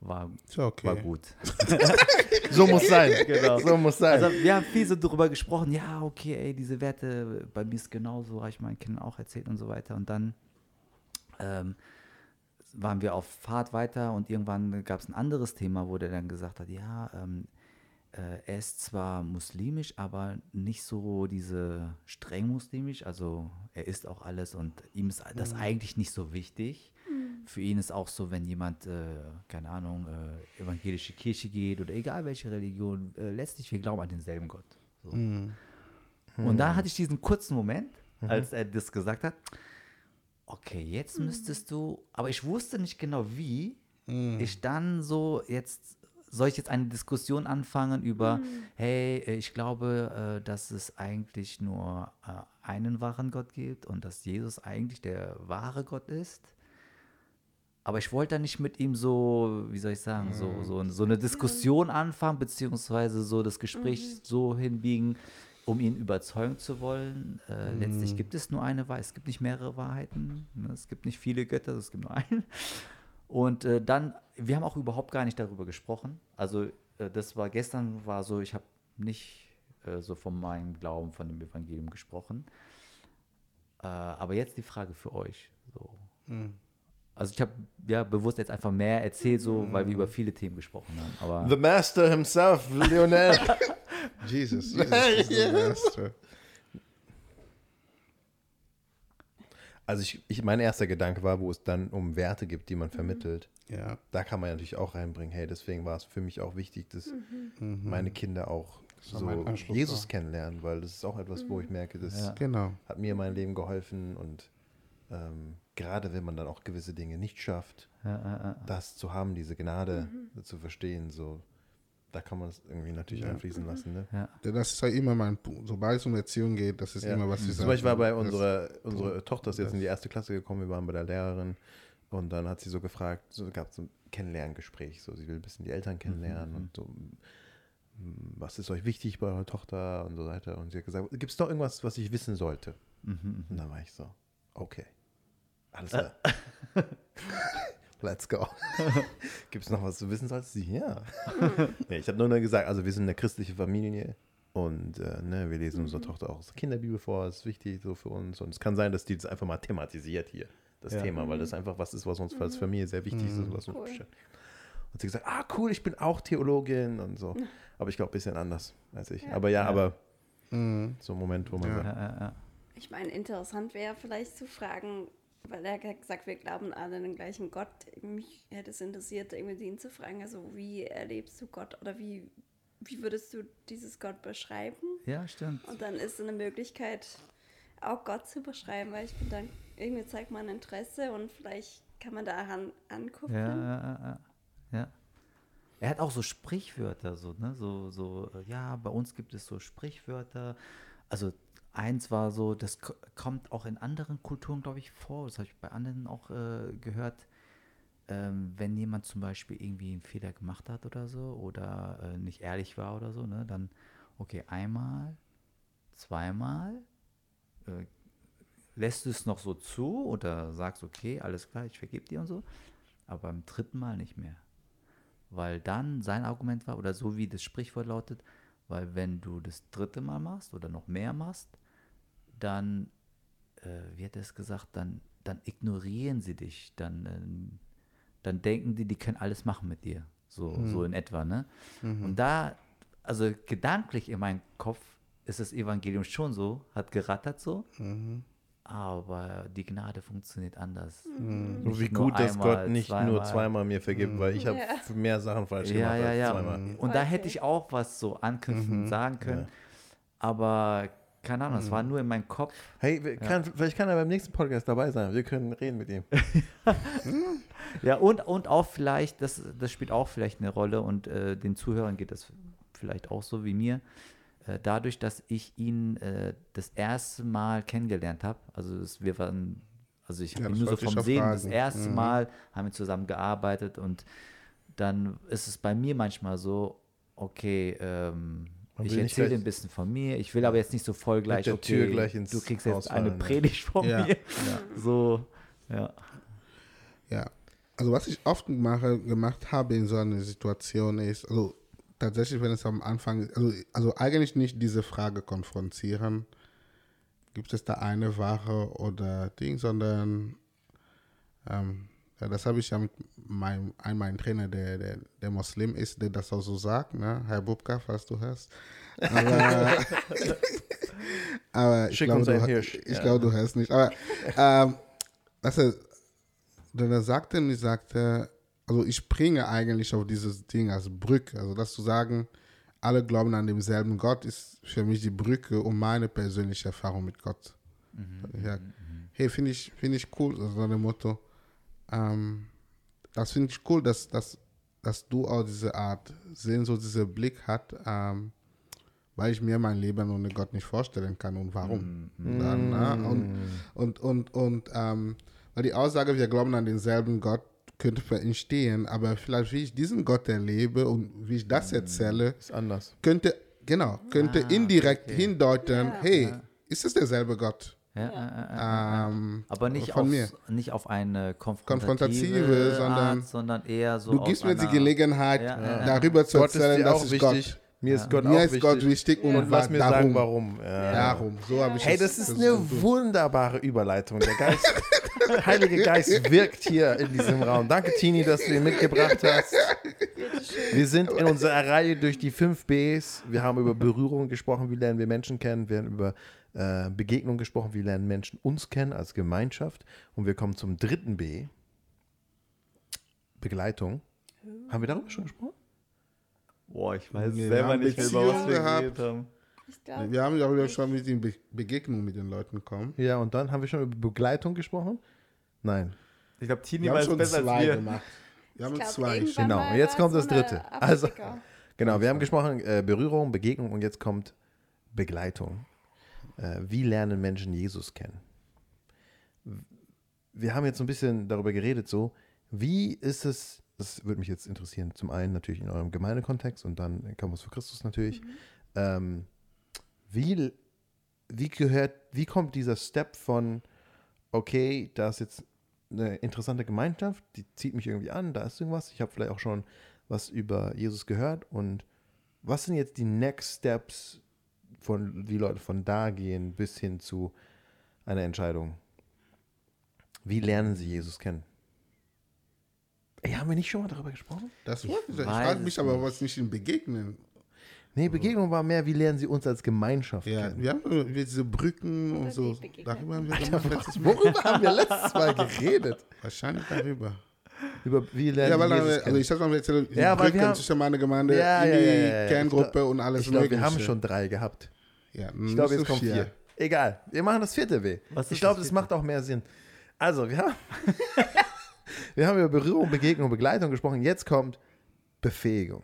war, okay. war gut. so muss sein. Genau. So muss sein. Also wir haben viel so darüber gesprochen, ja, okay, ey, diese Werte, bei mir ist genauso, habe ich meinen Kindern auch erzählt und so weiter. Und dann ähm, waren wir auf Fahrt weiter und irgendwann gab es ein anderes Thema, wo der dann gesagt hat, ja, ähm, äh, er ist zwar muslimisch, aber nicht so diese streng muslimisch, also er isst auch alles und ihm ist das eigentlich nicht so wichtig. Für ihn ist auch so, wenn jemand, äh, keine Ahnung, äh, evangelische Kirche geht oder egal welche Religion, äh, letztlich wir glauben an denselben Gott. So. Und da hatte ich diesen kurzen Moment, als er das gesagt hat, okay, jetzt müsstest du, aber ich wusste nicht genau wie, ich dann so jetzt soll ich jetzt eine Diskussion anfangen über, hey, äh, ich glaube, äh, dass es eigentlich nur äh, einen wahren Gott gibt und dass Jesus eigentlich der wahre Gott ist? Aber ich wollte da nicht mit ihm so, wie soll ich sagen, so, so, so eine Diskussion anfangen, beziehungsweise so das Gespräch so hinbiegen, um ihn überzeugen zu wollen. Äh, Letztlich gibt es nur eine Wahrheit, es gibt nicht mehrere Wahrheiten, ne? es gibt nicht viele Götter, es gibt nur einen. Und äh, dann, wir haben auch überhaupt gar nicht darüber gesprochen. Also äh, das war gestern, war so, ich habe nicht äh, so von meinem Glauben, von dem Evangelium gesprochen. Äh, aber jetzt die Frage für euch. So. Also ich habe ja bewusst jetzt einfach mehr erzählt, so, weil wir über viele Themen gesprochen haben. Aber The Master himself, Lionel. Jesus, Jesus is the master. Also ich, ich, mein erster Gedanke war, wo es dann um Werte gibt, die Mhm. man vermittelt. Ja. Da kann man natürlich auch reinbringen, hey, deswegen war es für mich auch wichtig, dass meine Kinder auch war so Jesus auch. kennenlernen, weil das ist auch etwas, wo ich merke, das Ja. Genau. hat mir mein Leben geholfen und ähm, gerade wenn man dann auch gewisse Dinge nicht schafft, ja, ja, ja. das zu haben, diese Gnade Mhm. zu verstehen, so, da kann man es irgendwie natürlich Ja. einfließen lassen. Ne? ja. Ja, Das ist ja immer mein Punkt. Sobald es um Erziehung geht, das ist Ja. immer was ich Zum Beispiel war bei das- unserer, unsere Tochter ist jetzt das- in die erste Klasse gekommen, wir waren bei der Lehrerin und dann hat sie so gefragt, so gab es so ein Kennenlerngespräch, so sie will ein bisschen die Eltern kennenlernen und so, was ist euch wichtig bei eurer Tochter und so weiter und sie hat gesagt, gibt es doch irgendwas, was ich wissen sollte? Mhm, Und dann war ich so, okay, alles klar. Let's go. Gibt es noch was du wissen sollst? Sie, ja. nee, ich habe nur, nur gesagt, also wir sind eine christliche Familie und äh, ne, wir lesen unserer Tochter auch aus der Kinderbibel vor, das ist wichtig so für uns. Und es kann sein, dass die das einfach mal thematisiert hier, das Ja. Thema, weil das einfach was ist, was uns als Familie sehr wichtig ist und was uns Cool. beschäftigt. Und sie gesagt, ah cool, ich bin auch Theologin und so. Aber ich glaube, ein bisschen anders als ich. Ja. Aber ja, Ja. aber Mhm. so ein Moment, wo man Ja. sagt, Ja, ja, ja. Ich meine, interessant wäre vielleicht zu fragen, weil er hat gesagt, wir glauben alle an den gleichen Gott. Mich hätte es interessiert, irgendwie ihn zu fragen, also wie erlebst du Gott oder wie, wie würdest du dieses Gott beschreiben? ja, stimmt. Und dann ist eine Möglichkeit, auch Gott zu beschreiben, weil ich bin dann, irgendwie zeigt man Interesse und vielleicht kann man daran angucken. Ja, ja, ja, ja. Er hat auch so Sprichwörter, so, ne? So, so, äh, ja, bei uns gibt es so Sprichwörter. Also eins war so, das ko- kommt auch in anderen Kulturen, glaube ich, vor. Das habe ich bei anderen auch äh, gehört. Ähm, wenn jemand zum Beispiel irgendwie einen Fehler gemacht hat oder so oder äh, nicht ehrlich war oder so, ne, dann, okay, einmal, zweimal, äh, lässt du es noch so zu oder sagst, okay, alles klar, ich vergebe dir und so, aber beim dritten Mal nicht mehr. Weil dann sein Argument war, oder so wie das Sprichwort lautet, weil wenn du das dritte Mal machst oder noch mehr machst, dann, äh, wie hat er es gesagt, dann, dann ignorieren sie dich, dann, ähm, dann denken die, die können alles machen mit dir. So, so in etwa, ne? Und da, also gedanklich in meinem Kopf ist das Evangelium schon so, hat gerattert so, Mhm. aber die Gnade funktioniert anders. So Nicht wie gut, dass einmal, Gott nicht nur zweimal. zweimal mir vergibt, weil ich habe Ja. mehr Sachen falsch Ja, gemacht ja, als ja. zweimal. Und da hätte ich auch was so anknüpfen sagen können. Aber keine Ahnung, es war nur in meinem Kopf. Hey, kann, vielleicht kann er beim nächsten Podcast dabei sein. Wir können reden mit ihm. Ja, und, und auch vielleicht, das, das spielt auch vielleicht eine Rolle und äh, den Zuhörern geht das vielleicht auch so wie mir. Äh, dadurch, dass ich ihn äh, das erste Mal kennengelernt habe, also es, wir waren, also ich habe Ja, ihn das nur so vom Sehen, das fragen. erste Mhm. Mal haben wir zusammen gearbeitet und dann ist es bei mir manchmal so, okay, ähm, ich erzähle ein bisschen von mir, ich will aber jetzt nicht so voll gleich, der okay, Tür gleich ins du kriegst jetzt Haus eine fallen, ja. Predigt von Ja, mir. So, ja. Ja, also was ich oft mache, gemacht habe in so einer Situation ist, also tatsächlich, wenn es am Anfang ist, also, also eigentlich nicht diese Frage konfrontieren, gibt es da eine Ware oder Ding, sondern ähm, ja, das habe ich ja mit meinem, einem meinem Trainer, der, der, der Muslim ist, der das auch so sagt, ne? Herr Bubka, falls du hörst. Aber, aber ich glaube, du, Hirsch. ich Ja. glaube, du hörst nicht. Aber ähm, du, denn er sagte, und ich sagte, also ich springe eigentlich auf dieses Ding als Brücke. Also das zu sagen, alle glauben an demselben Gott, ist für mich die Brücke um meine persönliche Erfahrung mit Gott. Ja, hey, finde ich, finde ich cool, also so ein Motto. Ähm, das finde ich cool, dass, dass, dass du auch diese Art Sehnsucht, diesen Blick hat, ähm, weil ich mir mein Leben ohne Gott nicht vorstellen kann und warum. Dann, ne? Und, und, und, und ähm, weil die Aussage, wir glauben an denselben Gott, könnte entstehen, aber vielleicht wie ich diesen Gott erlebe und wie ich das erzähle, Ist anders. könnte, genau, könnte Ah, indirekt okay. hindeuten, Ja. hey, ist es derselbe Gott? Ja, äh, äh, äh. Ähm, Aber nicht, von auf, mir. nicht auf eine Konfrontative, konfrontative, sondern- Art, sondern eher so Du gibst mir die Gelegenheit, Ja, ja, ja. darüber zu Gott erzählen, das ist wichtig. Gott. Mir ist Gott Mir auch ist wichtig. Gott wichtig und, Und lass mir darum, sagen, warum. Ja. Darum. So habe ich Hey, es das ist eine tun. wunderbare Überleitung. Der Geist, Heilige Geist wirkt hier in diesem Raum. Danke, Tini, dass du ihn mitgebracht hast. Wir sind in unserer Reihe durch die fünf Bs. Wir haben über Berührung gesprochen, wie lernen wir Menschen kennen. Wir haben über äh, Begegnung gesprochen, wie lernen Menschen uns kennen als Gemeinschaft. Und wir kommen zum dritten B. Begleitung. Haben wir darüber schon gesprochen? Boah, ich weiß Nee, selber nicht mehr, über was wir Beziehungen gehabt. geredet haben. Ich glaube, Wir haben ja auch schon mit den Be Begegnungen mit den Leuten kommen. Ja, und dann haben wir schon über Begleitung gesprochen? Nein. Ich glaube, Tini Wir haben weiß schon besser als zwei wir. gemacht. Wir haben glaub, zwei. Genau, und jetzt war kommt das dritte. Also-. Genau, wir haben gesprochen, äh, Berührung, Begegnung und jetzt kommt Begleitung. Äh, wie lernen Menschen Jesus kennen? Wir haben jetzt so ein bisschen darüber geredet, so, wie ist es, das würde mich jetzt interessieren, zum einen natürlich in eurem Gemeindekontext und dann Campus für Christus natürlich. Ähm, wie, wie gehört, wie kommt dieser Step von, okay, da ist jetzt eine interessante Gemeinschaft, die zieht mich irgendwie an, da ist irgendwas, ich habe vielleicht auch schon was über Jesus gehört und was sind jetzt die Next Steps, von wie Leute von da gehen bis hin zu einer Entscheidung? Wie lernen sie Jesus kennen? Ey, haben wir nicht schon mal darüber gesprochen? Das Ich wollte ich. Frage mich aber, was nicht in Begegnen. Nee, Begegnung war mehr, wie lernen sie uns als Gemeinschaft Ja, kennen? wir haben diese Brücken Oder und so. die. Darüber haben wir gemacht letztes Mal. Worüber haben wir letztes Mal geredet? Wahrscheinlich darüber. Über wie lernen Ja, weil Jesus also ich habe erzählt, die Ja, Brücken haben- zwischen meiner Gemeinde, Ja, in die ja, ja, ja. Kerngruppe Ich glaub- und alles Ich glaube, wir haben schon drei gehabt. Ja, Ich glaube, jetzt kommt vier. vier. Egal, wir machen das vierte W. Was ich glaube, das das macht auch mehr Sinn. Also, wir haben, wir haben über Berührung, Begegnung, Begleitung gesprochen. Jetzt kommt Befähigung.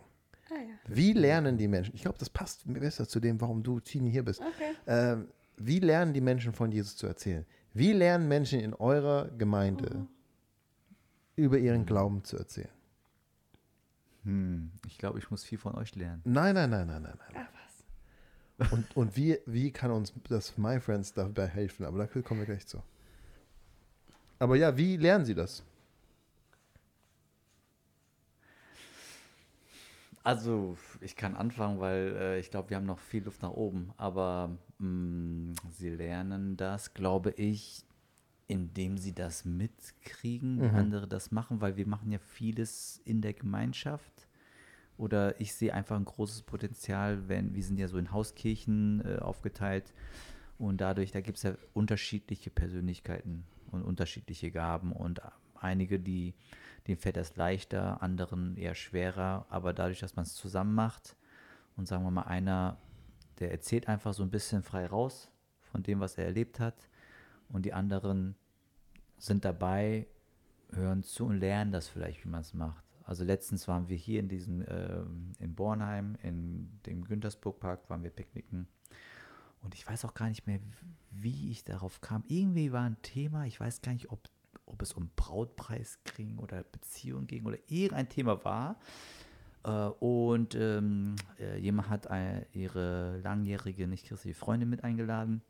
Ah Wie lernen die Menschen? Ich glaube, das passt besser zu dem, warum du, Tini, hier bist. okay. Ähm, wie lernen die Menschen von Jesus zu erzählen? Wie lernen Menschen in eurer Gemeinde über ihren Glauben zu erzählen? Hm, ich glaube, ich muss viel von euch lernen. Nein, nein, nein, nein, nein. nein. Ach was. Und, und wie, wie kann uns das My Friends dabei helfen? Aber da kommen wir gleich zu. Aber ja, wie lernen sie das? Also, ich kann anfangen, weil äh, ich glaube, wir haben noch viel Luft nach oben. Aber mh, sie lernen das, glaube ich, indem sie das mitkriegen, wie andere das machen, weil wir machen ja vieles in der Gemeinschaft. Oder ich sehe einfach ein großes Potenzial, wenn wir sind ja so in Hauskirchen äh, aufgeteilt. Und dadurch, da gibt es ja unterschiedliche Persönlichkeiten und unterschiedliche Gaben. Und einige, die denen fällt das leichter, anderen eher schwerer, aber dadurch, dass man es zusammen macht und sagen wir mal einer, der erzählt einfach so ein bisschen frei raus von dem, was er erlebt hat und die anderen sind dabei, hören zu und lernen das vielleicht, wie man es macht. Also letztens waren wir hier in diesem, ähm, in Bornheim, in dem Güntersburg-Park, waren wir picknicken. Und ich weiß auch gar nicht mehr, wie ich darauf kam. Irgendwie war ein Thema, ich weiß gar nicht, ob, ob es um Brautpreis ging oder Beziehung ging oder irgendein Thema war. Äh, und ähm, äh, jemand hat äh, ihre langjährige, nicht christliche Freundin mit eingeladen.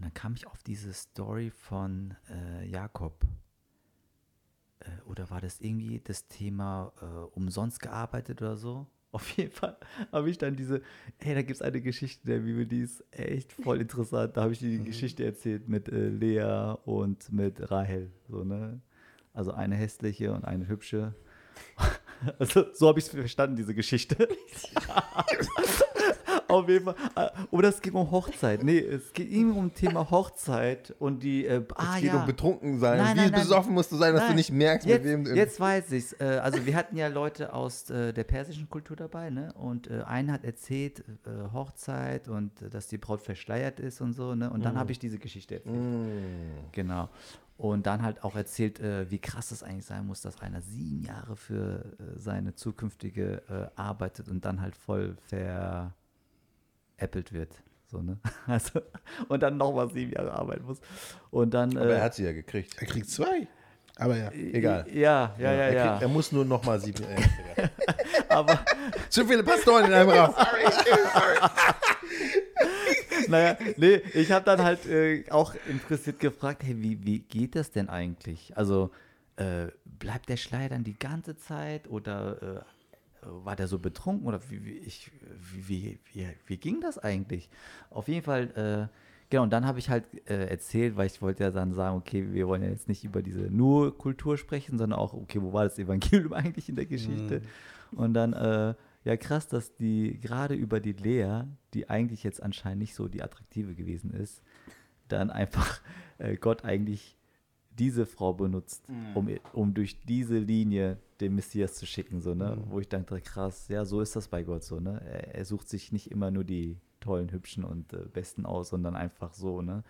Und dann kam ich auf diese Story von äh, Jakob. Äh, oder war das irgendwie das Thema äh, umsonst gearbeitet oder so? Auf jeden Fall habe ich dann diese, hey, da gibt es eine Geschichte der Bibel, die ist echt voll interessant. Da habe ich die Geschichte erzählt mit äh, Lea und mit Rahel. So, ne? Also eine hässliche und eine hübsche. Also, so habe ich es verstanden, diese Geschichte. Auf jeden Fall. Oder es geht um Hochzeit. Nee, es geht irgendwie um Thema Hochzeit und die. Äh, ah, es geht ja. um betrunken sein. Nein, Wie nein, nein. besoffen musst du sein, dass du Nein, nicht merkst, jetzt, mit wem du. Jetzt weiß ich's. Äh, also wir hatten ja Leute aus äh, der persischen Kultur dabei, ne? Und äh, einer hat erzählt äh, Hochzeit und äh, dass die Braut verschleiert ist und so, ne? Und dann habe ich diese Geschichte erzählt. Mm. Genau. Und dann halt auch erzählt, äh, wie krass es eigentlich sein muss, dass einer sieben Jahre für äh, seine zukünftige äh, arbeitet und dann halt voll veräppelt wird. So, ne? Also, und dann nochmal sieben Jahre arbeiten muss. Und dann. Aber er äh, hat sie ja gekriegt. Er kriegt zwei. Aber ja. Egal. Ja, ja, ja, er, ja. kriegt, er muss nur noch mal sieben. Äh. Aber Zu viele Pastoren in einem Raum. naja, nee, ich habe dann halt äh, auch interessiert gefragt, hey, wie, wie geht das denn eigentlich? Also äh, bleibt der Schleier dann die ganze Zeit oder äh, war der so betrunken oder wie, wie, ich, wie, wie, wie, ging das eigentlich? Auf jeden Fall, äh, genau, und dann habe ich halt äh, erzählt, weil ich wollte ja dann sagen, okay, wir wollen ja jetzt nicht über diese nur Kultur sprechen, sondern auch, okay, wo war das Evangelium eigentlich in der Geschichte? Und dann, äh, ja krass, dass die gerade über die Lea, die eigentlich jetzt anscheinend nicht so die attraktive gewesen ist, dann einfach äh, Gott eigentlich diese Frau benutzt, um, um durch diese Linie den Messias zu schicken, so, ne? Wo ich dachte, krass, ja, so ist das bei Gott so, ne? Er, er sucht sich nicht immer nur die tollen, hübschen und äh, besten aus, sondern einfach so, ne?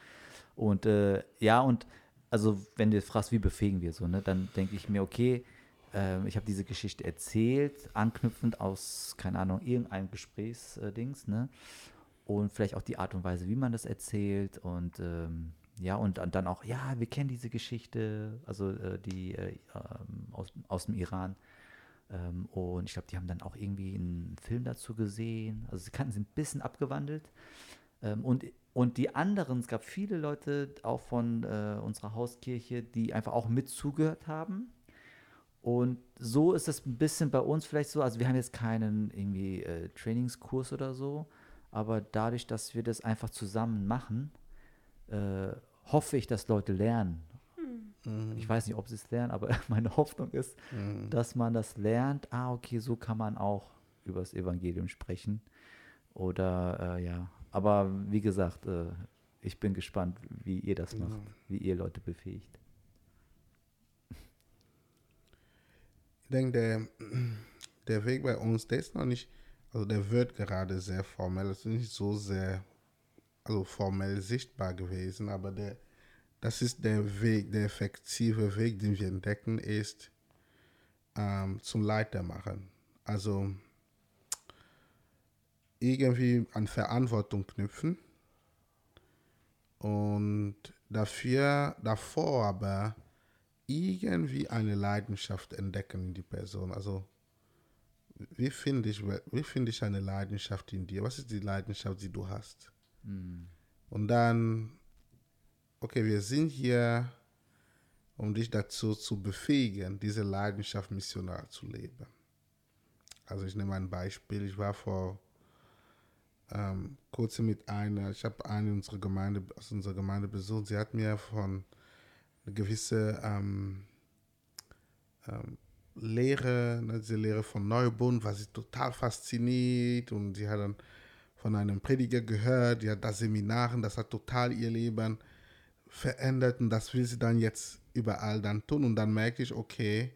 Und äh, ja, und also wenn du fragst, wie befähigen wir so, ne, dann denke ich mir, okay, ähm, ich habe diese Geschichte erzählt, anknüpfend aus, keine Ahnung, irgendeinem Gesprächsdings, ne? Und vielleicht auch die Art und Weise, wie man das erzählt und ähm, ja, und dann- auch, ja, wir kennen diese Geschichte, also äh, die äh, ähm, aus, aus dem Iran. Ähm, und ich glaube, die haben dann auch irgendwie einen Film dazu gesehen. Also sie kannten sie ein bisschen abgewandelt. Ähm, und, und die anderen, es gab viele Leute auch von äh, unserer Hauskirche, die einfach auch mit zugehört haben. Und so ist es ein bisschen bei uns vielleicht so. Also wir haben jetzt keinen irgendwie äh, Trainingskurs oder so, aber dadurch, dass wir das einfach zusammen machen, äh, hoffe ich, dass Leute lernen. Ich weiß nicht, ob sie es lernen, aber meine Hoffnung ist, dass man das lernt. Ah, okay, so kann man auch über das Evangelium sprechen. Oder äh, ja, aber wie gesagt, äh, ich bin gespannt, wie ihr das macht, wie ihr Leute befähigt. Ich denke, der, der Weg bei uns, der ist noch nicht, also der wird gerade sehr formell, es ist nicht so sehr, also formell sichtbar gewesen, aber der, das ist der Weg, der effektive Weg, den wir entdecken, ist ähm, zum Leiter machen. Also irgendwie an Verantwortung knüpfen und dafür, davor aber irgendwie eine Leidenschaft entdecken in die Person. Also, wie finde ich, wie finde ich eine Leidenschaft in dir? Was ist die Leidenschaft, die du hast? Und dann, okay, wir sind hier, um dich dazu zu befähigen, diese Leidenschaft missionar zu leben. Also ich nehme ein Beispiel. Ich war vor ähm, kurzem mit einer, ich habe eine unserer Gemeinde, aus unserer Gemeinde besucht. Sie hat mir von eine gewisse ähm, ähm, Lehre, ne, diese Lehre von Neubund, war sie total fasziniert und sie hat dann von einem Prediger gehört, hat das Seminaren, das hat total ihr Leben verändert und das will sie dann jetzt überall dann tun und dann merke ich, okay,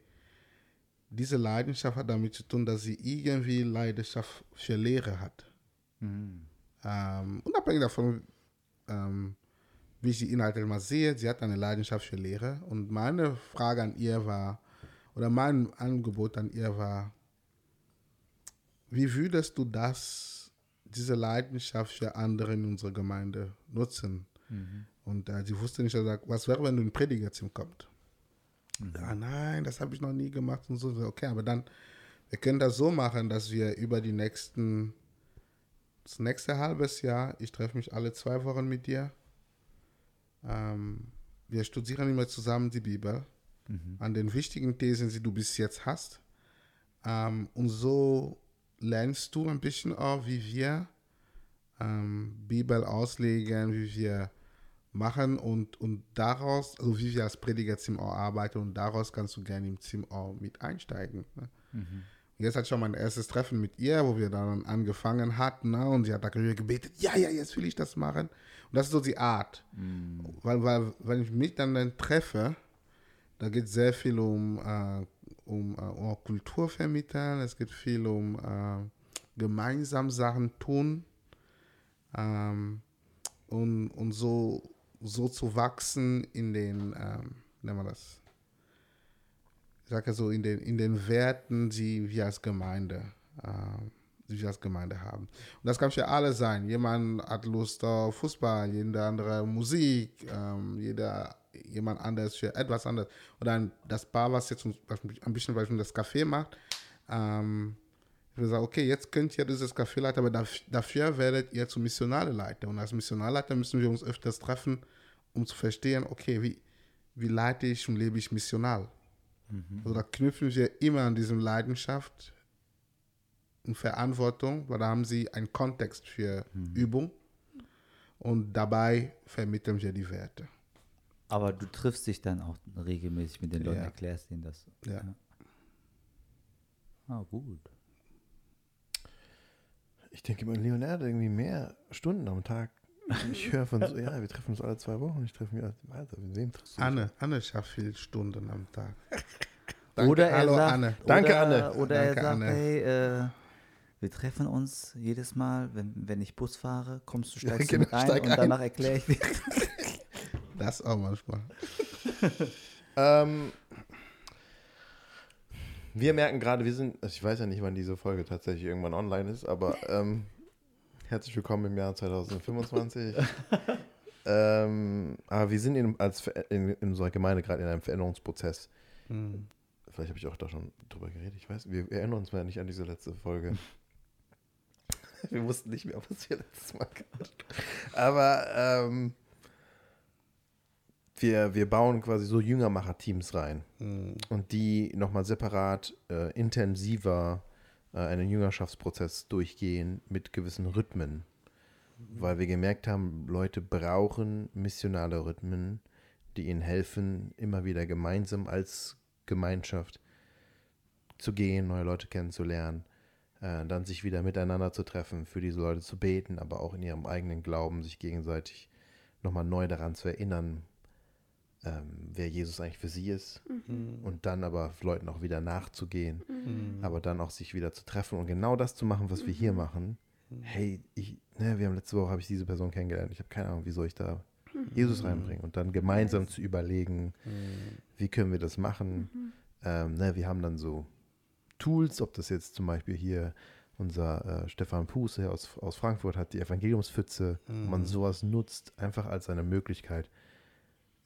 diese Leidenschaft hat damit zu tun, dass sie irgendwie Leidenschaft für Lehre hat. Ähm, unabhängig davon, ähm, wie ich die Inhalte mal sehe, sie hat eine Leidenschaft für Lehre. Und meine Frage an ihr war, oder mein Angebot an ihr war, wie würdest du das, diese Leidenschaft für andere in unserer Gemeinde nutzen? Und äh, sie wusste nicht, also, was wäre, wenn du in ein Predigerzimmer kommst? Ja, nein, das habe ich noch nie gemacht und so. Okay, aber dann, wir können das so machen, dass wir über die nächsten, das nächste halbes Jahr, ich treffe mich alle zwei Wochen mit dir. Ähm, wir studieren immer zusammen die Bibel an den wichtigen Thesen, die du bis jetzt hast. Ähm, und so lernst du ein bisschen auch, wie wir ähm, Bibel auslegen, wie wir machen und, und daraus, also wie wir als Predigerteam auch arbeiten und daraus kannst du gerne im Team auch mit einsteigen. Ne? Und Jetzt hatte ich schon mein erstes Treffen mit ihr, wo wir dann angefangen hatten ne? und sie hat da gebetet, ja, ja, jetzt will ich das machen. Und das ist so die Art. Weil, weil, wenn ich mich dann, dann treffe, da geht sehr viel um, äh, um, äh, um Kultur vermitteln, es geht viel um äh, gemeinsam Sachen tun ähm, und, und so, so zu wachsen in den, ähm, nennt man das? Ich sage so, in den, in den Werten, die wir als Gemeinde, ähm, die wir als Gemeinde haben. Und das kann für alle sein. Jemand hat Lust auf Fußball, jeder andere Musik, ähm, jeder, jemand anders für etwas anderes. Dann das Paar, was jetzt ein bisschen Beispiel das Café macht, ähm, ich würde sagen, okay, jetzt könnt ihr dieses Café leiten, aber dafür, werdet ihr zu Missionarleiter. Und als Missionarleiter müssen wir uns öfters treffen, um zu verstehen, okay, wie, wie leite ich und lebe ich missional? Mhm. Also da knüpfen wir immer an diesem Leidenschaft und Verantwortung, weil da haben sie einen Kontext für mhm. Übung und dabei vermitteln wir die Werte. Aber du triffst dich dann auch regelmäßig mit den Leuten, ja. erklärst ihnen das. Ja. ja. Ah, gut. Ich denke immer, Leonardo irgendwie mehr Stunden am Tag. Ich höre von so, ja, wir treffen uns alle zwei Wochen. Ich treffe mich, Alter, wem triffst du Anne, Anne schafft viele Stunden am Tag. Danke, oder er hallo sagt, Anne. Danke oder, Anne. Oder Danke, er sagt, Anne. hey, äh, wir treffen uns jedes Mal, wenn, wenn ich Bus fahre, kommst du, steigst Ja, genau, du mit ein steig und ein. danach erkläre ich dir. Das auch manchmal. Ähm, wir merken gerade, wir sind, also ich weiß ja nicht, wann diese Folge tatsächlich irgendwann online ist, aber ähm, herzlich willkommen im Jahr 2025. ähm, aber wir sind in, als, in, in unserer Gemeinde gerade in einem Veränderungsprozess. Mhm. Vielleicht habe ich auch da schon drüber geredet, ich weiß, wir, wir erinnern uns mal nicht an diese letzte Folge. wir wussten nicht mehr, was wir letztes Mal gemacht haben. Aber ähm, wir, wir bauen quasi so Jüngermacher-Teams rein Mhm. und die nochmal separat äh, intensiver äh, einen Jüngerschaftsprozess durchgehen mit gewissen Rhythmen. Weil wir gemerkt haben, Leute brauchen missionale Rhythmen, die ihnen helfen, immer wieder gemeinsam als Gemeinschaft zu gehen, neue Leute kennenzulernen, äh, dann sich wieder miteinander zu treffen, für diese Leute zu beten, aber auch in ihrem eigenen Glauben sich gegenseitig nochmal neu daran zu erinnern, ähm, wer Jesus eigentlich für sie ist Mhm. und dann aber Leuten auch wieder nachzugehen, Mhm. aber dann auch sich wieder zu treffen und genau das zu machen, was wir hier machen. Hey, ich, ne, wir haben letzte Woche habe ich diese Person kennengelernt. Ich habe keine Ahnung, wie soll ich da Jesus reinbringen und dann gemeinsam zu überlegen, wie können wir das machen. Ähm, ne, wir haben dann so Tools, ob das jetzt zum Beispiel hier unser äh, Stefan Puße aus, aus Frankfurt hat, die Evangeliumspfütze, wo man sowas nutzt, einfach als eine Möglichkeit.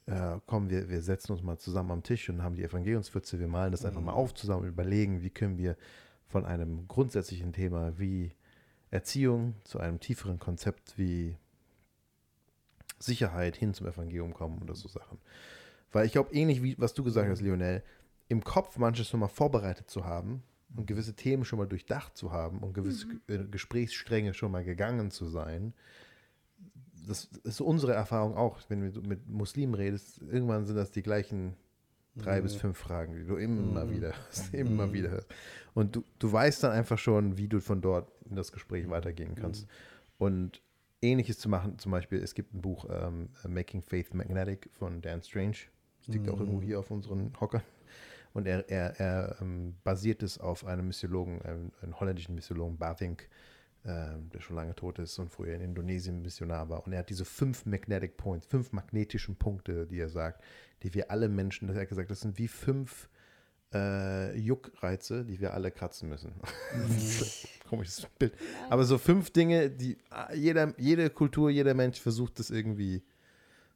Äh, komm, wir, wir setzen uns mal zusammen am Tisch und haben die Evangeliumspfütze, wir malen das einfach mal auf zusammen und überlegen, wie können wir von einem grundsätzlichen Thema wie Erziehung zu einem tieferen Konzept wie Sicherheit hin zum Evangelium kommen oder so Sachen. Weil ich glaube, ähnlich wie was du gesagt hast, Lionel, im Kopf manches schon mal vorbereitet zu haben und gewisse Themen schon mal durchdacht zu haben und gewisse äh, Gesprächsstränge schon mal gegangen zu sein, das ist unsere Erfahrung auch, wenn du mit Muslimen redest, irgendwann sind das die gleichen drei bis fünf Fragen, die du immer wieder hörst, immer wieder hörst. Und du, du weißt dann einfach schon, wie du von dort in das Gespräch weitergehen kannst. Und ähnliches zu machen, zum Beispiel, es gibt ein Buch, ähm, Making Faith Magnetic von Dan Strange. Das liegt auch irgendwo hier auf unseren Hockern. Und er, er, er ähm, basiert es auf einem Missiologen, einem, einem holländischen Missiologen, Bathink, der schon lange tot ist und früher in Indonesien Missionar war. Und er hat diese fünf Magnetic Points, fünf magnetischen Punkte, die er sagt, die wir alle Menschen, das hat er gesagt, das sind wie fünf äh, Juckreize, die wir alle kratzen müssen. Komisches Bild. Aber so fünf Dinge, die ah, jeder, jede Kultur, jeder Mensch versucht es irgendwie,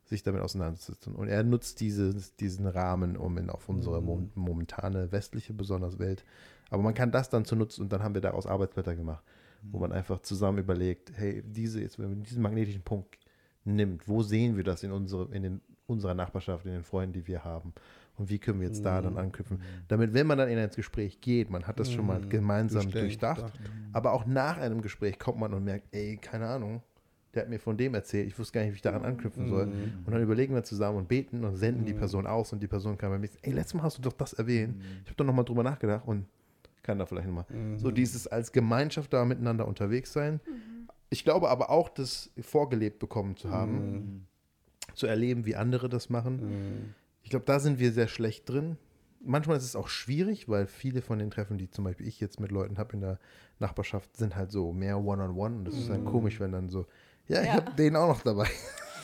sich damit auseinanderzusetzen. Und er nutzt dieses, diesen Rahmen, um in, auf unsere mom- momentane westliche besonders Welt. Aber man kann das dann zu nutzen und dann haben wir daraus Arbeitsblätter gemacht, wo man einfach zusammen überlegt, hey, diese, jetzt, wenn man diesen magnetischen Punkt nimmt, wo sehen wir das in, unsere, in den, unserer Nachbarschaft, in den Freunden, die wir haben? Und wie können wir jetzt da dann anknüpfen? Damit, wenn man dann in ein Gespräch geht, man hat das schon mal gemeinsam Bestimmt, durchdacht, ja. aber auch nach einem Gespräch kommt man und merkt, ey, keine Ahnung, der hat mir von dem erzählt, ich wusste gar nicht, wie ich daran anknüpfen soll. Und dann überlegen wir zusammen und beten und senden die Person aus und die Person kann bei mir sagen, ey, letztes Mal hast du doch das erwähnt. Ich habe doch nochmal drüber nachgedacht und kann da vielleicht nochmal. So dieses als Gemeinschaft da miteinander unterwegs sein. Ich glaube aber auch, das vorgelebt bekommen zu haben, zu erleben, wie andere das machen. Ich glaube, da sind wir sehr schlecht drin. Manchmal ist es auch schwierig, weil viele von den Treffen, die zum Beispiel ich jetzt mit Leuten habe in der Nachbarschaft, sind halt so mehr One-on-One. Und das ist dann komisch, wenn dann so, ja, ich Ja. habe den auch noch dabei.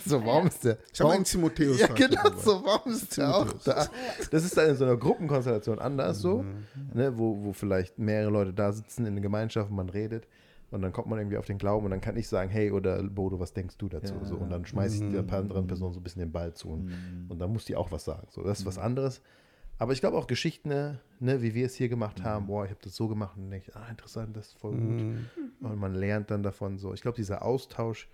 So, warum ist der? Ich habe einen Timotheus. ja, genau dabei. so, warum ist der auch da? Das ist dann in so einer Gruppenkonstellation anders so, Mhm. ne, wo, wo vielleicht mehrere Leute da sitzen in der Gemeinschaft und man redet und dann kommt man irgendwie auf den Glauben und dann kann ich sagen, hey oder Bodo, was denkst du dazu? Ja. So, und dann schmeiße ich Mhm. der anderen Person so ein bisschen den Ball zu und, Mhm. und dann muss die auch was sagen. So, das ist was anderes. Aber ich glaube auch Geschichten, ne, ne, wie wir es hier gemacht haben, boah, ich habe das so gemacht und denke, ah, interessant, das ist voll gut. Mhm. Und man lernt dann davon so. Ich glaube, dieser Austausch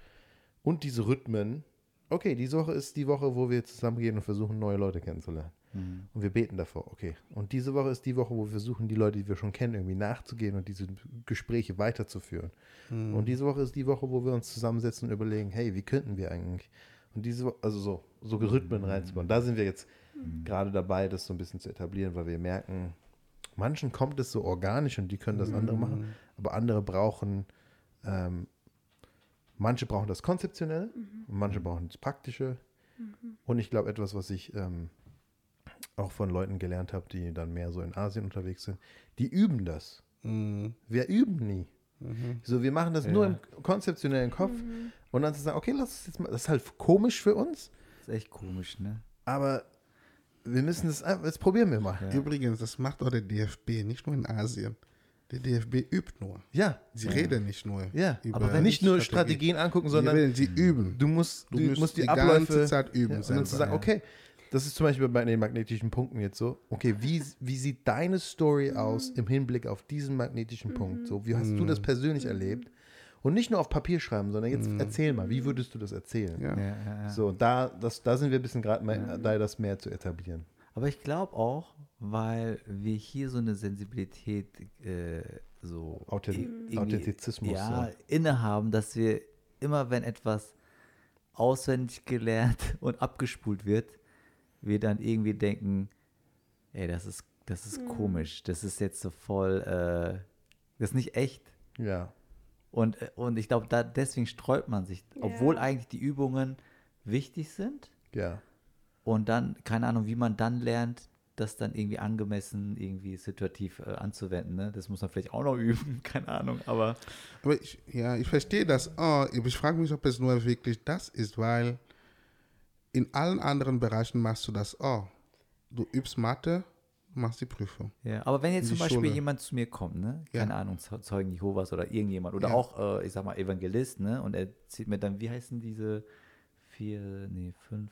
und diese Rhythmen, okay, diese Woche ist die Woche, wo wir zusammengehen und versuchen, neue Leute kennenzulernen. Mhm. Und wir beten davor, okay. Und diese Woche ist die Woche, wo wir versuchen, die Leute, die wir schon kennen, irgendwie nachzugehen und diese Gespräche weiterzuführen. Mhm. Und diese Woche ist die Woche, wo wir uns zusammensetzen und überlegen, hey, wie könnten wir eigentlich? Und diese Woche, also so, so Rhythmen reinzubauen. Da sind wir jetzt gerade dabei, das so ein bisschen zu etablieren, weil wir merken, manchen kommt es so organisch und die können das andere machen, aber andere brauchen, ähm, manche brauchen das konzeptionell und manche brauchen das praktische. Und ich glaube, etwas, was ich ähm, auch von Leuten gelernt habe, die dann mehr so in Asien unterwegs sind, die üben das. Mhm. Wir üben nie. Mhm. So, wir machen das nur Ja. im konzeptionellen Kopf und dann zu sagen, okay, lass es jetzt mal, das ist halt komisch für uns, Das ist echt komisch, ne? aber wir müssen das, einfach- jetzt probieren wir mal. Ja. Übrigens, das macht auch der DFB, nicht nur in Asien. Der DFB übt nur. Ja, Sie reden nicht nur. ja. über Aber wenn nicht nur Strategie. Strategien angucken, sondern reden, sie üben. du musst, du, Du musst die, die Abläufe ganze Zeit üben Ja, und dann zu selber, sagen, ja. okay, das ist zum Beispiel bei den magnetischen Punkten jetzt so, okay, wie, wie sieht deine Story aus im Hinblick auf diesen magnetischen Punkt? So, wie hast du das persönlich erlebt? Und nicht nur auf Papier schreiben, sondern jetzt erzähl mal, wie würdest du das erzählen? Ja. Ja, ja, ja. So, da, das, da sind wir ein bisschen gerade dabei, das mehr zu etablieren. Aber ich glaube auch, weil wir hier so eine Sensibilität äh, so Authent- Authentizismus, ja, ja. innehaben, dass wir immer, wenn etwas auswendig gelernt und abgespult wird, wir dann irgendwie denken, ey, das ist, das ist komisch, das ist jetzt so voll, äh, das ist nicht echt. Ja. Und, äh, und ich glaube, da, deswegen sträubt man sich, obwohl Ja. eigentlich die Übungen wichtig sind. Ja. Und dann, keine Ahnung, wie man dann lernt, das dann irgendwie angemessen, irgendwie situativ äh, anzuwenden. Ne? Das muss man vielleicht auch noch üben, keine Ahnung, aber Aber ich, ja, ich verstehe das. Oh, ich frage mich, ob es nur wirklich das ist, weil in allen anderen Bereichen machst du das. Oh, du übst Mathe, machst die Prüfung. ja. Aber wenn jetzt zum Beispiel Schule. jemand zu mir kommt, ne? Ja. Keine Ahnung, Zeu- Zeugen Jehovas oder irgendjemand oder Ja. auch, äh, ich sag mal, Evangelist, ne? Und er zieht mir dann, wie heißen diese vier, nee, fünf,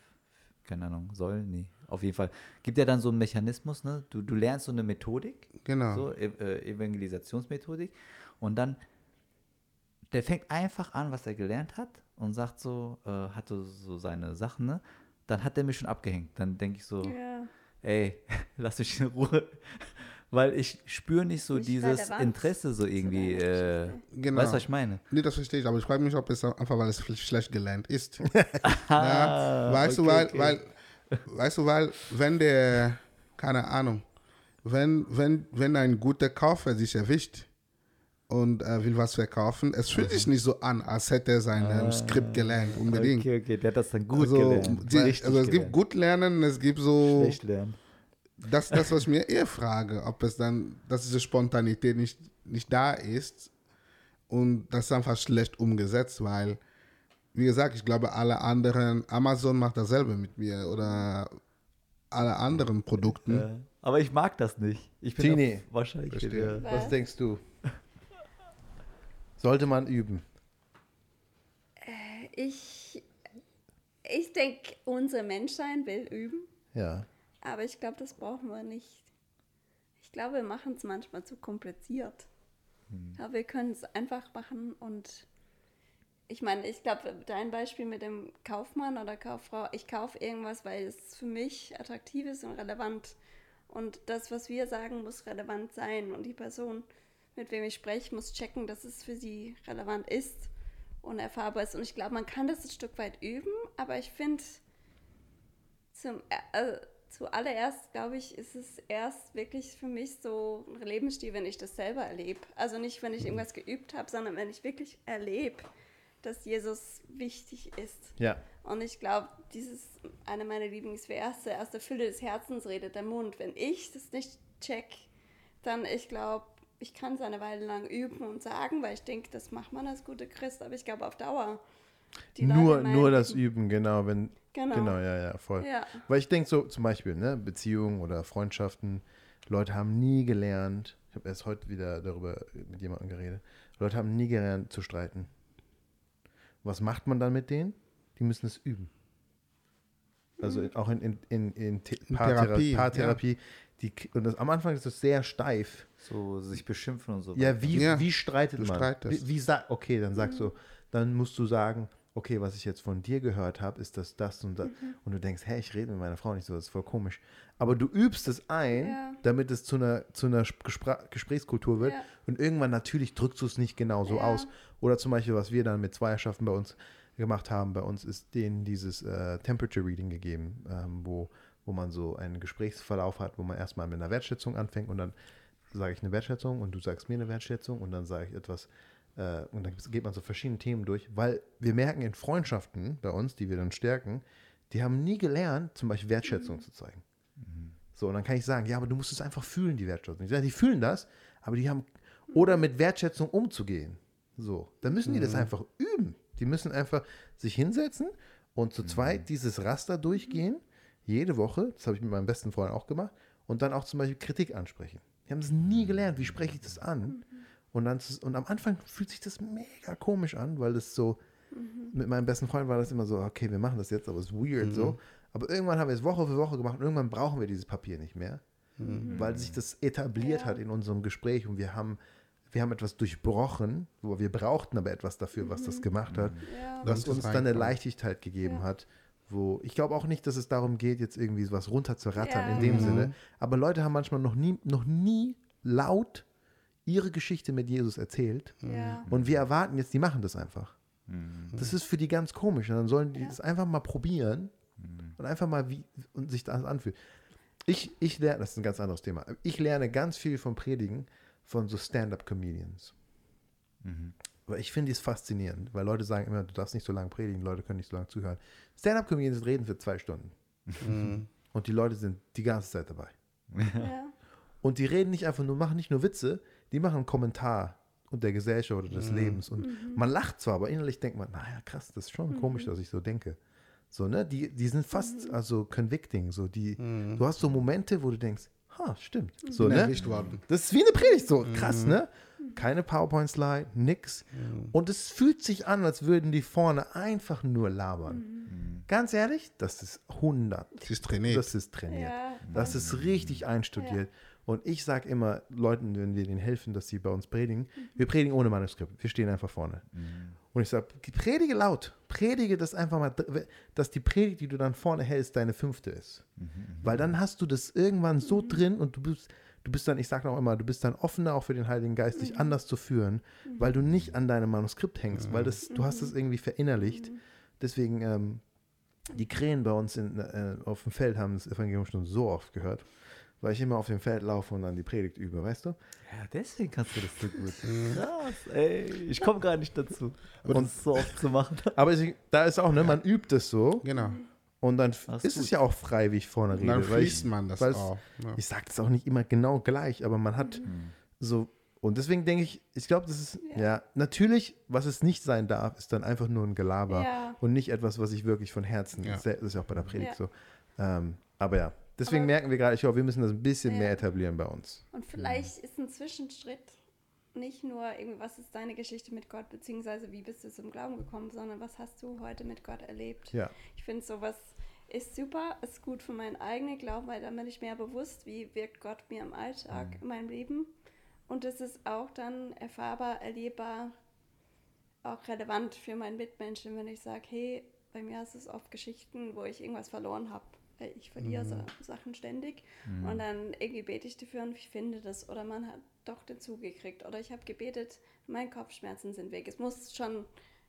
keine Ahnung, Säulen? Nee, auf jeden Fall. Gibt ja dann so einen Mechanismus, ne? Du, du lernst so eine Methodik, Genau. so e äh, Evangelisationsmethodik und dann der fängt einfach an, was er gelernt hat und sagt so, äh, hat so, so seine Sachen, ne? Dann hat er mich schon abgehängt. Dann denke ich so, Ja. ey, lass mich in Ruhe. Weil ich spüre nicht so Nicht dieses Interesse so irgendwie. Äh. Genau. Weißt du, was ich meine? Nee, das verstehe ich, aber ich frage mich, ob es einfach, weil es schlecht gelernt ist. Ah, ja, weißt du, okay, weil, okay. weil, weißt du, weil, wenn der, keine Ahnung, wenn, wenn, wenn ein guter Käufer sich erwischt und äh, will was verkaufen, es fühlt sich nicht so an, als hätte er sein ähm, Skript gelernt, unbedingt. Okay, okay, der hat das dann gut also, gelernt. Die, also es gibt gelernt. gut lernen, es gibt so, Schlecht lernen. Das, das, was ich mir eher frage, ob es dann, dass diese Spontanität nicht, nicht da ist und das ist einfach schlecht umgesetzt, weil, wie gesagt, ich glaube, alle anderen, Amazon macht dasselbe mit mir oder alle anderen Produkten. Aber ich mag das nicht. Ich bin Tini. wahrscheinlich. Verstehe. Ja. Was denkst du? Sollte man üben? Ich, ich denke, unser Menschsein will üben, Ja. Aber ich glaube, das brauchen wir nicht. Ich glaube, wir machen es manchmal zu kompliziert. Aber wir können es einfach machen und ich meine, ich glaube, dein Beispiel mit dem Kaufmann oder Kauffrau, ich kaufe irgendwas, weil es für mich attraktiv ist und relevant. Und das, was wir sagen, muss relevant sein. Und die Person, mit wem ich spreche, muss checken, dass es für sie relevant ist und erfahrbar ist. Und ich glaube, man kann das ein Stück weit üben, aber ich finde, zum, äh, zuallererst, glaube ich, ist es erst wirklich für mich so ein Lebensstil, wenn ich das selber erlebe. Also nicht, wenn ich irgendwas geübt habe, sondern wenn ich wirklich erlebe, dass Jesus wichtig ist. Ja. Und ich glaube, dieses eine meiner Lieblingsverse, aus der Fülle des Herzens redet der Mund. Wenn ich das nicht check, dann ich glaube, ich kann es eine Weile lang üben und sagen, weil ich denke, das macht man als guter Christ, aber ich glaube auf Dauer Leute Nur, nur das. Üben, genau, wenn, Genau. genau, ja, ja, voll. Ja. Weil ich denke so, zum Beispiel, ne, Beziehungen oder Freundschaften, Leute haben nie gelernt, ich habe erst heute wieder darüber mit jemandem geredet, Leute haben nie gelernt zu streiten. Was macht man dann mit denen? Die müssen es üben. Also auch in, in, in, in, The In Paarthera Therapie, Paartherapie. Die, und das, am Anfang ist das sehr steif. So sich beschimpfen und so. Ja, wie, Ja, wie streitet du man? streitest. Wie, wie sag, okay, dann sagst du, dann musst du sagen, okay, was ich jetzt von dir gehört habe, ist das, das und das. Und du denkst, hey, ich rede mit meiner Frau nicht so, das ist voll komisch. Aber du übst es ein, Ja. damit es zu einer, zu einer Gespra Gesprächskultur wird. Ja. Und irgendwann natürlich drückst du es nicht genau so Ja. aus. Oder zum Beispiel, was wir dann mit Zweierschaften bei uns gemacht haben, bei uns ist denen dieses äh, Temperature Reading gegeben, ähm, wo, wo man so einen Gesprächsverlauf hat, wo man erstmal mit einer Wertschätzung anfängt und dann sage ich eine Wertschätzung und du sagst mir eine Wertschätzung und dann sage ich etwas äh, und dann geht man so verschiedene Themen durch, weil wir merken in Freundschaften bei uns, die wir dann stärken, die haben nie gelernt, zum Beispiel Wertschätzung zu zeigen. So, und dann kann ich sagen, ja, aber du musst es einfach fühlen, die Wertschätzung. Ich sage, die fühlen das, aber die haben, oder mit Wertschätzung umzugehen. So, dann müssen die das einfach üben. Die müssen einfach sich hinsetzen und zu zweit dieses Raster durchgehen, jede Woche, das habe ich mit meinem besten Freund auch gemacht, und dann auch zum Beispiel Kritik ansprechen. Die haben es nie gelernt, wie spreche ich das an? Und, dann, und am Anfang fühlt sich das mega komisch an, weil das so, mit meinem besten Freund war das immer so, okay, wir machen das jetzt, aber es ist weird so. Aber irgendwann haben wir es Woche für Woche gemacht und irgendwann brauchen wir dieses Papier nicht mehr, weil sich das etabliert Ja. hat in unserem Gespräch und wir haben, wir haben etwas durchbrochen, wo wir brauchten aber etwas dafür, was das gemacht hat, Ja. was uns dann eine. Leichtigkeit gegeben Ja. hat. Wo ich glaube auch nicht, dass es darum geht, jetzt irgendwie was runterzurattern in dem Mhm. Sinne. Aber Leute haben manchmal noch nie, noch nie laut ihre Geschichte mit Jesus erzählt. Ja. Und wir erwarten jetzt, die machen das einfach. Mhm. Das ist für die ganz komisch. Und dann sollen die Ja. das einfach mal probieren und einfach mal wie und sich das anfühlt. Ich, ich lerne, das ist ein ganz anderes Thema. Ich lerne ganz viel vom Predigen von so Stand-up-Comedians. Mhm. Weil ich finde es faszinierend, weil Leute sagen immer, du darfst nicht so lange predigen, Leute können nicht so lange zuhören. Stand-up-Comedians reden für zwei Stunden. Mhm. Und die Leute sind die ganze Zeit dabei. Ja. Und die reden nicht einfach nur, machen nicht nur Witze, die machen einen Kommentar und der Gesellschaft oder des Mhm. Lebens. Und man lacht zwar, aber innerlich denkt man, naja, krass, das ist schon komisch, dass ich so denke. So, ne? Die, die sind fast, also convicting. So, die, Mhm. du hast so Momente, wo du denkst, ha, stimmt. So, Bin ne? Das ist wie eine Predigt, so Mhm. krass, ne? Keine PowerPoint-Slide, nix. Und es fühlt sich an, als würden die vorne einfach nur labern. Mhm. Ganz ehrlich, das ist 100. Es ist trainiert. Das ist trainiert. Ja. Das ist richtig einstudiert. Und ich sage immer Leuten, wenn wir denen helfen, dass sie bei uns predigen, wir predigen ohne Manuskript. Wir stehen einfach vorne. Und ich sage, predige laut. Predige das einfach mal, dass die Predigt, die du dann vorne hältst, deine fünfte ist. Weil dann hast du das irgendwann so drin und du bist, du bist dann, ich sage auch immer, du bist dann offener auch für den Heiligen Geist, dich anders zu führen, weil du nicht an deinem Manuskript hängst, weil das, du hast es irgendwie verinnerlicht. Deswegen, ähm, die Krähen bei uns in, äh, auf dem Feld haben das Evangelium schon so oft gehört, weil ich immer auf dem Feld laufe und dann die Predigt übe, weißt du? Ja, deswegen kannst du das so gut. Krass, ey. Ich komme gar nicht dazu, Und- das so oft zu machen. Aber es, da ist auch, ne, man übt es so Genau. und dann Ach, ist gut. es ja auch frei, wie ich vorne rede. dann fließt ich, man das auch. Ja. Ich sage das auch nicht immer genau gleich, aber man hat so, und deswegen denke ich, ich glaube, das ist, ja. Ja. natürlich, was es nicht sein darf, ist dann einfach nur ein Gelaber Ja. und nicht etwas, was ich wirklich von Herzen, Ja. das ist ja auch bei der Predigt Ja. so. Ähm, aber ja, deswegen Aber- merken wir gerade, ich glaube, wir müssen das ein bisschen Ja. mehr etablieren bei uns. Und vielleicht ist ein Zwischenschritt nicht nur irgendwie, was ist deine Geschichte mit Gott, beziehungsweise wie bist du zum Glauben gekommen, sondern was hast du heute mit Gott erlebt. Ja. Ich finde, sowas ist super, ist gut für meinen eigenen Glauben, weil dann bin ich mehr bewusst, wie wirkt Gott mir im Alltag, Mhm. in meinem Leben. Und es ist auch dann erfahrbar, erlebbar, auch relevant für meinen Mitmenschen, wenn ich sage, hey, bei mir ist es oft Geschichten, wo ich irgendwas verloren habe. Ich verliere so Sachen ständig und dann irgendwie bete ich dafür und ich finde das oder man hat doch dazu gekriegt oder ich habe gebetet, meine Kopfschmerzen sind weg. Es muss schon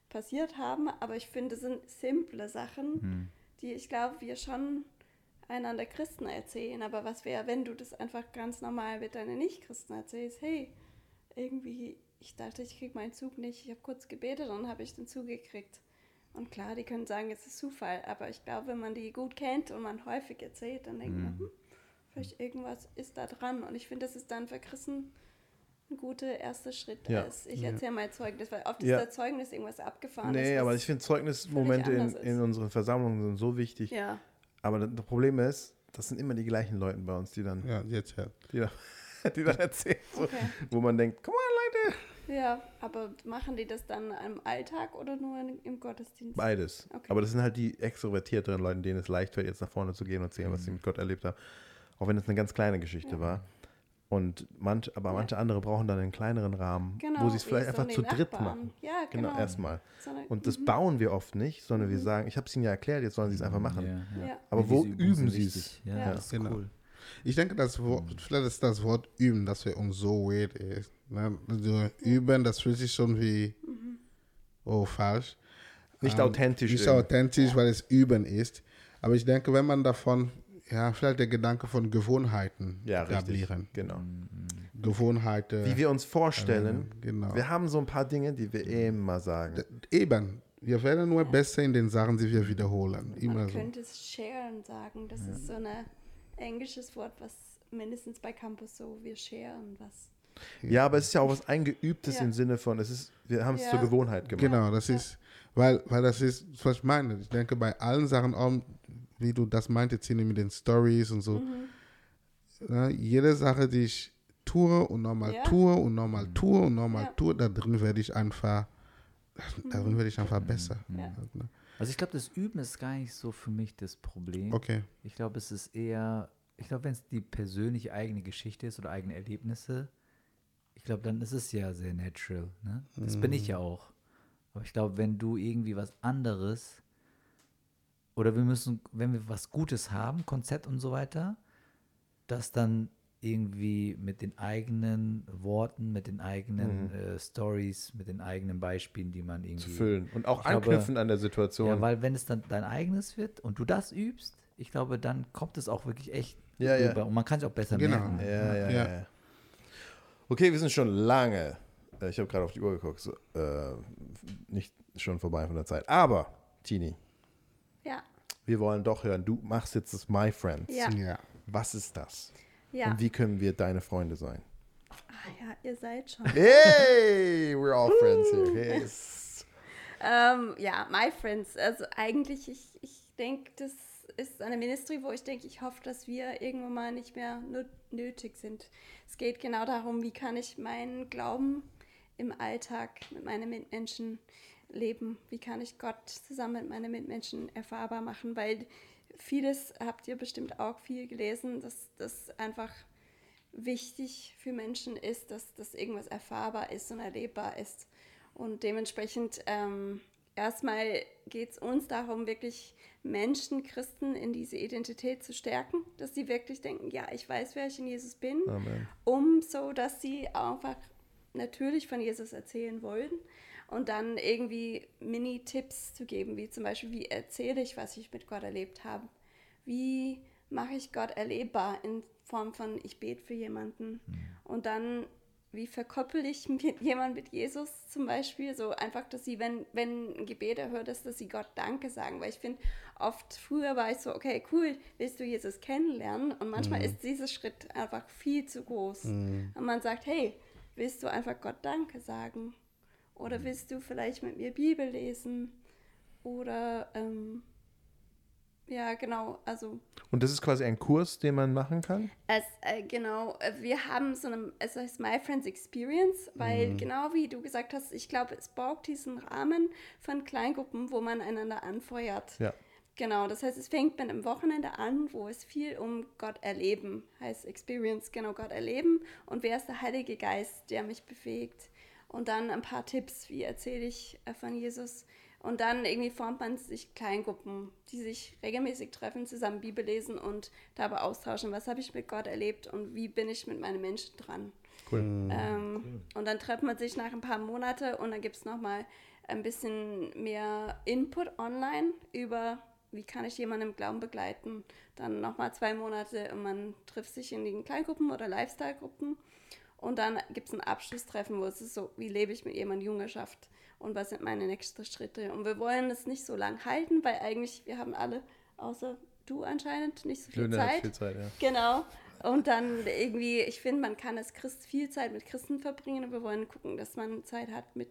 passiert haben, aber ich finde, es sind simple Sachen, die ich glaube, wir schon einander Christen erzählen. Aber was wäre, wenn du das einfach ganz normal mit deinen Nicht-Christen erzählst? Hey, irgendwie, ich dachte, ich kriege meinen Zug nicht. Ich habe kurz gebetet und dann habe ich den Zug gekriegt. Und klar, die können sagen, es ist Zufall, aber ich glaube, wenn man die gut kennt und man häufig erzählt, dann denkt man, hm, vielleicht irgendwas ist da dran. Und ich finde, das ist dann für Christen ein guter erster Schritt Ja. ist. Ich Ja. erzähle mein Zeugnis, weil oft ist Ja. der Zeugnis irgendwas abgefahren. Nee, ist, aber ich finde Zeugnismomente in, ist. in unseren Versammlungen sind so wichtig. Ja, Aber das Problem ist, das sind immer die gleichen Leute bei uns, die dann, Ja, jetzt ja. die dann, die dann erzählen, so, okay. wo man denkt, komm mal Leute. Ja, aber machen die das dann im Alltag oder nur in, im Gottesdienst? Beides. Okay. Aber das sind halt die extrovertierteren Leute, denen es leicht fällt, jetzt nach vorne zu gehen und erzählen, was sie mit Gott erlebt haben. Auch wenn es eine ganz kleine Geschichte Ja. war. Und manch, aber Ja. manche andere brauchen dann einen kleineren Rahmen, Genau, wo sie es vielleicht so einfach zu dritt Nachbarn. machen. Ja, Genau, genau. erstmal. So Und das mhm. bauen wir oft nicht, sondern wir sagen, ich habe es ihnen ja erklärt, jetzt sollen sie es einfach machen. Ja. Aber wo üben sie es? Ja, Ja. das ist Genau. cool. Ich denke, das Wort, vielleicht ist das Wort üben, das für uns so weird ist. Ne? Also üben, das fühlt sich schon wie, oh, falsch. Nicht Ähm, authentisch. Nicht irgendwie. authentisch, weil es üben ist. Aber ich denke, wenn man davon, ja, vielleicht der Gedanke von Gewohnheiten Ja, richtig. etablieren. Genau. Gewohnheiten. Wie wir uns vorstellen, äh, genau. wir haben so ein paar Dinge, die wir immer sagen. Eben. Wir werden nur besser in den Sachen, die wir wiederholen. Immer Man so. könnte es sharen sagen. Das ist so ein englisches Wort, was mindestens bei Campus so, wir sharen was. Ja, aber es ist ja auch was Eingeübtes Ja. im Sinne von, es ist, wir haben es Ja. zur Gewohnheit gemacht. Genau, das ist, weil, weil das ist, was ich meine. Ich denke, bei allen Sachen, auch, wie du das meintest, mit den Stories und so, ne, jede Sache, die ich tue und nochmal Ja. tue und nochmal tue und nochmal Ja. tue, da drin werde ich einfach, darin werde ich einfach besser. Ja. Ne? Also ich glaube, das Üben ist gar nicht so für mich das Problem. Okay. Ich glaube, es ist eher, ich glaube, wenn es die persönliche eigene Geschichte ist oder eigene Erlebnisse, ich glaube, dann ist es ja sehr natural. Ne? Das bin ich ja auch. Aber ich glaube, wenn du irgendwie was anderes oder wir müssen, wenn wir was Gutes haben, Konzept und so weiter, das dann irgendwie mit den eigenen Worten, mit den eigenen äh, Stories, mit den eigenen Beispielen, die man irgendwie Zu füllen. Und auch Ich glaube- anknüpfen an der Situation. ja, weil wenn es dann dein eigenes wird und du das übst, ich glaube, dann kommt es auch wirklich echt Ja, ja. rüber und man kann es auch besser Genau. merken. Ja, ja, ja. Ja. Okay, wir sind schon lange. äh, Ich habe gerade auf die Uhr geguckt. So, äh, nicht schon vorbei von der Zeit. Aber, Tini, Ja, wir wollen doch hören. Du machst jetzt das My Friends. ja, Ja. Was ist das? ja. Und wie können wir deine Freunde sein? Ah, ja, ihr seid schon. Hey, we're all friends here. Yes. Ähm, ja, My Friends. Also eigentlich, ich, ich denke, das ist eine Ministry, wo ich denke, ich hoffe, dass wir irgendwann mal nicht mehr nö- nötig sind. Es geht genau darum, wie kann ich meinen Glauben im Alltag mit meinen Mitmenschen leben? Wie kann ich Gott zusammen mit meinen Mitmenschen erfahrbar machen? Weil vieles habt ihr bestimmt auch viel gelesen, dass das einfach wichtig für Menschen ist, dass das irgendwas erfahrbar ist und erlebbar ist. Und dementsprechend ähm, erstmal geht es uns darum, wirklich Menschen, Christen in diese Identität zu stärken, dass sie wirklich denken, ja, ich weiß, wer ich in Jesus bin, Amen. um so, dass sie einfach natürlich von Jesus erzählen wollen und dann irgendwie Mini-Tipps zu geben, wie zum Beispiel, wie erzähle ich, was ich mit Gott erlebt habe, wie mache ich Gott erlebbar in Form von, ich bete für jemanden? Und dann, wie verkoppel ich mit jemand mit Jesus zum Beispiel, so einfach, dass sie, wenn, wenn ein Gebet erhört ist, dass sie Gott Danke sagen, weil ich finde, oft früher war ich so, okay, cool, willst du Jesus kennenlernen? Und manchmal ist dieser Schritt einfach viel zu groß. Und man sagt, hey, willst du einfach Gott Danke sagen? Oder willst du vielleicht mit mir Bibel lesen? Oder, ähm, ja, genau, also Und das ist quasi ein Kurs, den man machen kann? es, äh, genau, äh, wir haben so eine, es heißt My Friends Experience, weil genau wie du gesagt hast, ich glaube, es braucht diesen Rahmen von Kleingruppen, wo man einander anfeuert. Ja. Genau, das heißt, es fängt mit einem Wochenende an, wo es viel um Gott erleben heißt. Experience, genau, Gott erleben. Und wer ist der Heilige Geist, der mich befähigt? Und dann ein paar Tipps, wie erzähle ich äh, von Jesus? Und dann irgendwie formt man sich Kleingruppen, die sich regelmäßig treffen, zusammen Bibel lesen und dabei austauschen, was habe ich mit Gott erlebt und wie bin ich mit meinen Menschen dran. Cool. Ähm, Und dann trifft man sich nach ein paar Monate und dann gibt es nochmal ein bisschen mehr Input online über, wie kann ich jemanden im Glauben begleiten. Dann nochmal zwei Monate und man trifft sich in den Kleingruppen oder Lifestyle-Gruppen. Und dann gibt es ein Abschlusstreffen, wo es ist so, wie lebe ich mit jemandem Jüngerschaft und was sind meine nächsten Schritte. Und wir wollen es nicht so lang halten, weil eigentlich wir haben alle, außer du anscheinend, nicht so viel hat Zeit. viel Zeit, ja. Genau. Und dann irgendwie, ich finde, man kann als Christ viel Zeit mit Christen verbringen und wir wollen gucken, dass man Zeit hat mit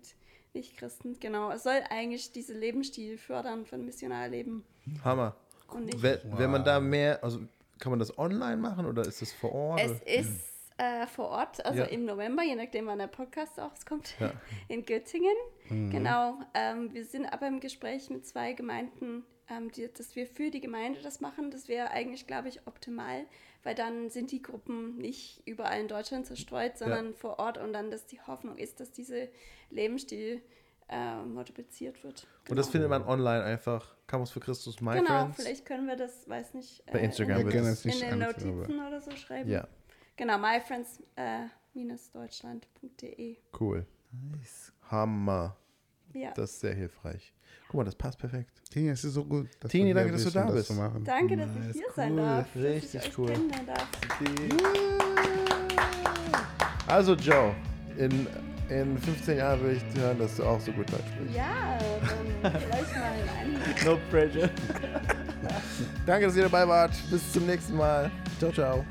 Nicht-Christen. Genau, es soll eigentlich diese Lebensstil fördern von Missionarleben. Hammer. Und nicht- Wenn, wenn man da mehr, also kann man das online machen oder ist das vor Ort? Es oder? ist äh, vor Ort, also Ja. im November, je nachdem, wann der Podcast rauskommt, Ja. in Göttingen. Genau. Ähm, wir sind aber im Gespräch mit zwei Gemeinden, ähm, die, dass wir für die Gemeinde das machen. Das wäre eigentlich, glaube ich, optimal, weil dann sind die Gruppen nicht überall in Deutschland zerstreut, sondern vor Ort und dann, dass die Hoffnung ist, dass diese Lebensstil äh, multipliziert wird. Und das findet man online einfach. Campus für Christus, My Genau, Friends. vielleicht können wir das, weiß nicht, Bei Instagram in, in nicht den Notizen oder so schreiben. Ja, Genau, myfriends-deutschland.de. cool. Nice. Hammer. Ja. Das ist sehr hilfreich. Guck mal, das passt perfekt. Tini, es ist so gut. Dass Tini, wir hier danke, dass du wissen, da das bist. zu machen. Danke, dass Nice, ich hier cool. sein darf. Richtig dass ich euch cool. kennenlernen darf. Also, Joe, in, in 15 Jahren würde ich hören, dass du auch so gut Deutsch sprichst. Ja, dann vielleicht mal in einem. No pressure. Danke, dass ihr dabei wart. Bis zum nächsten Mal. Ciao, ciao.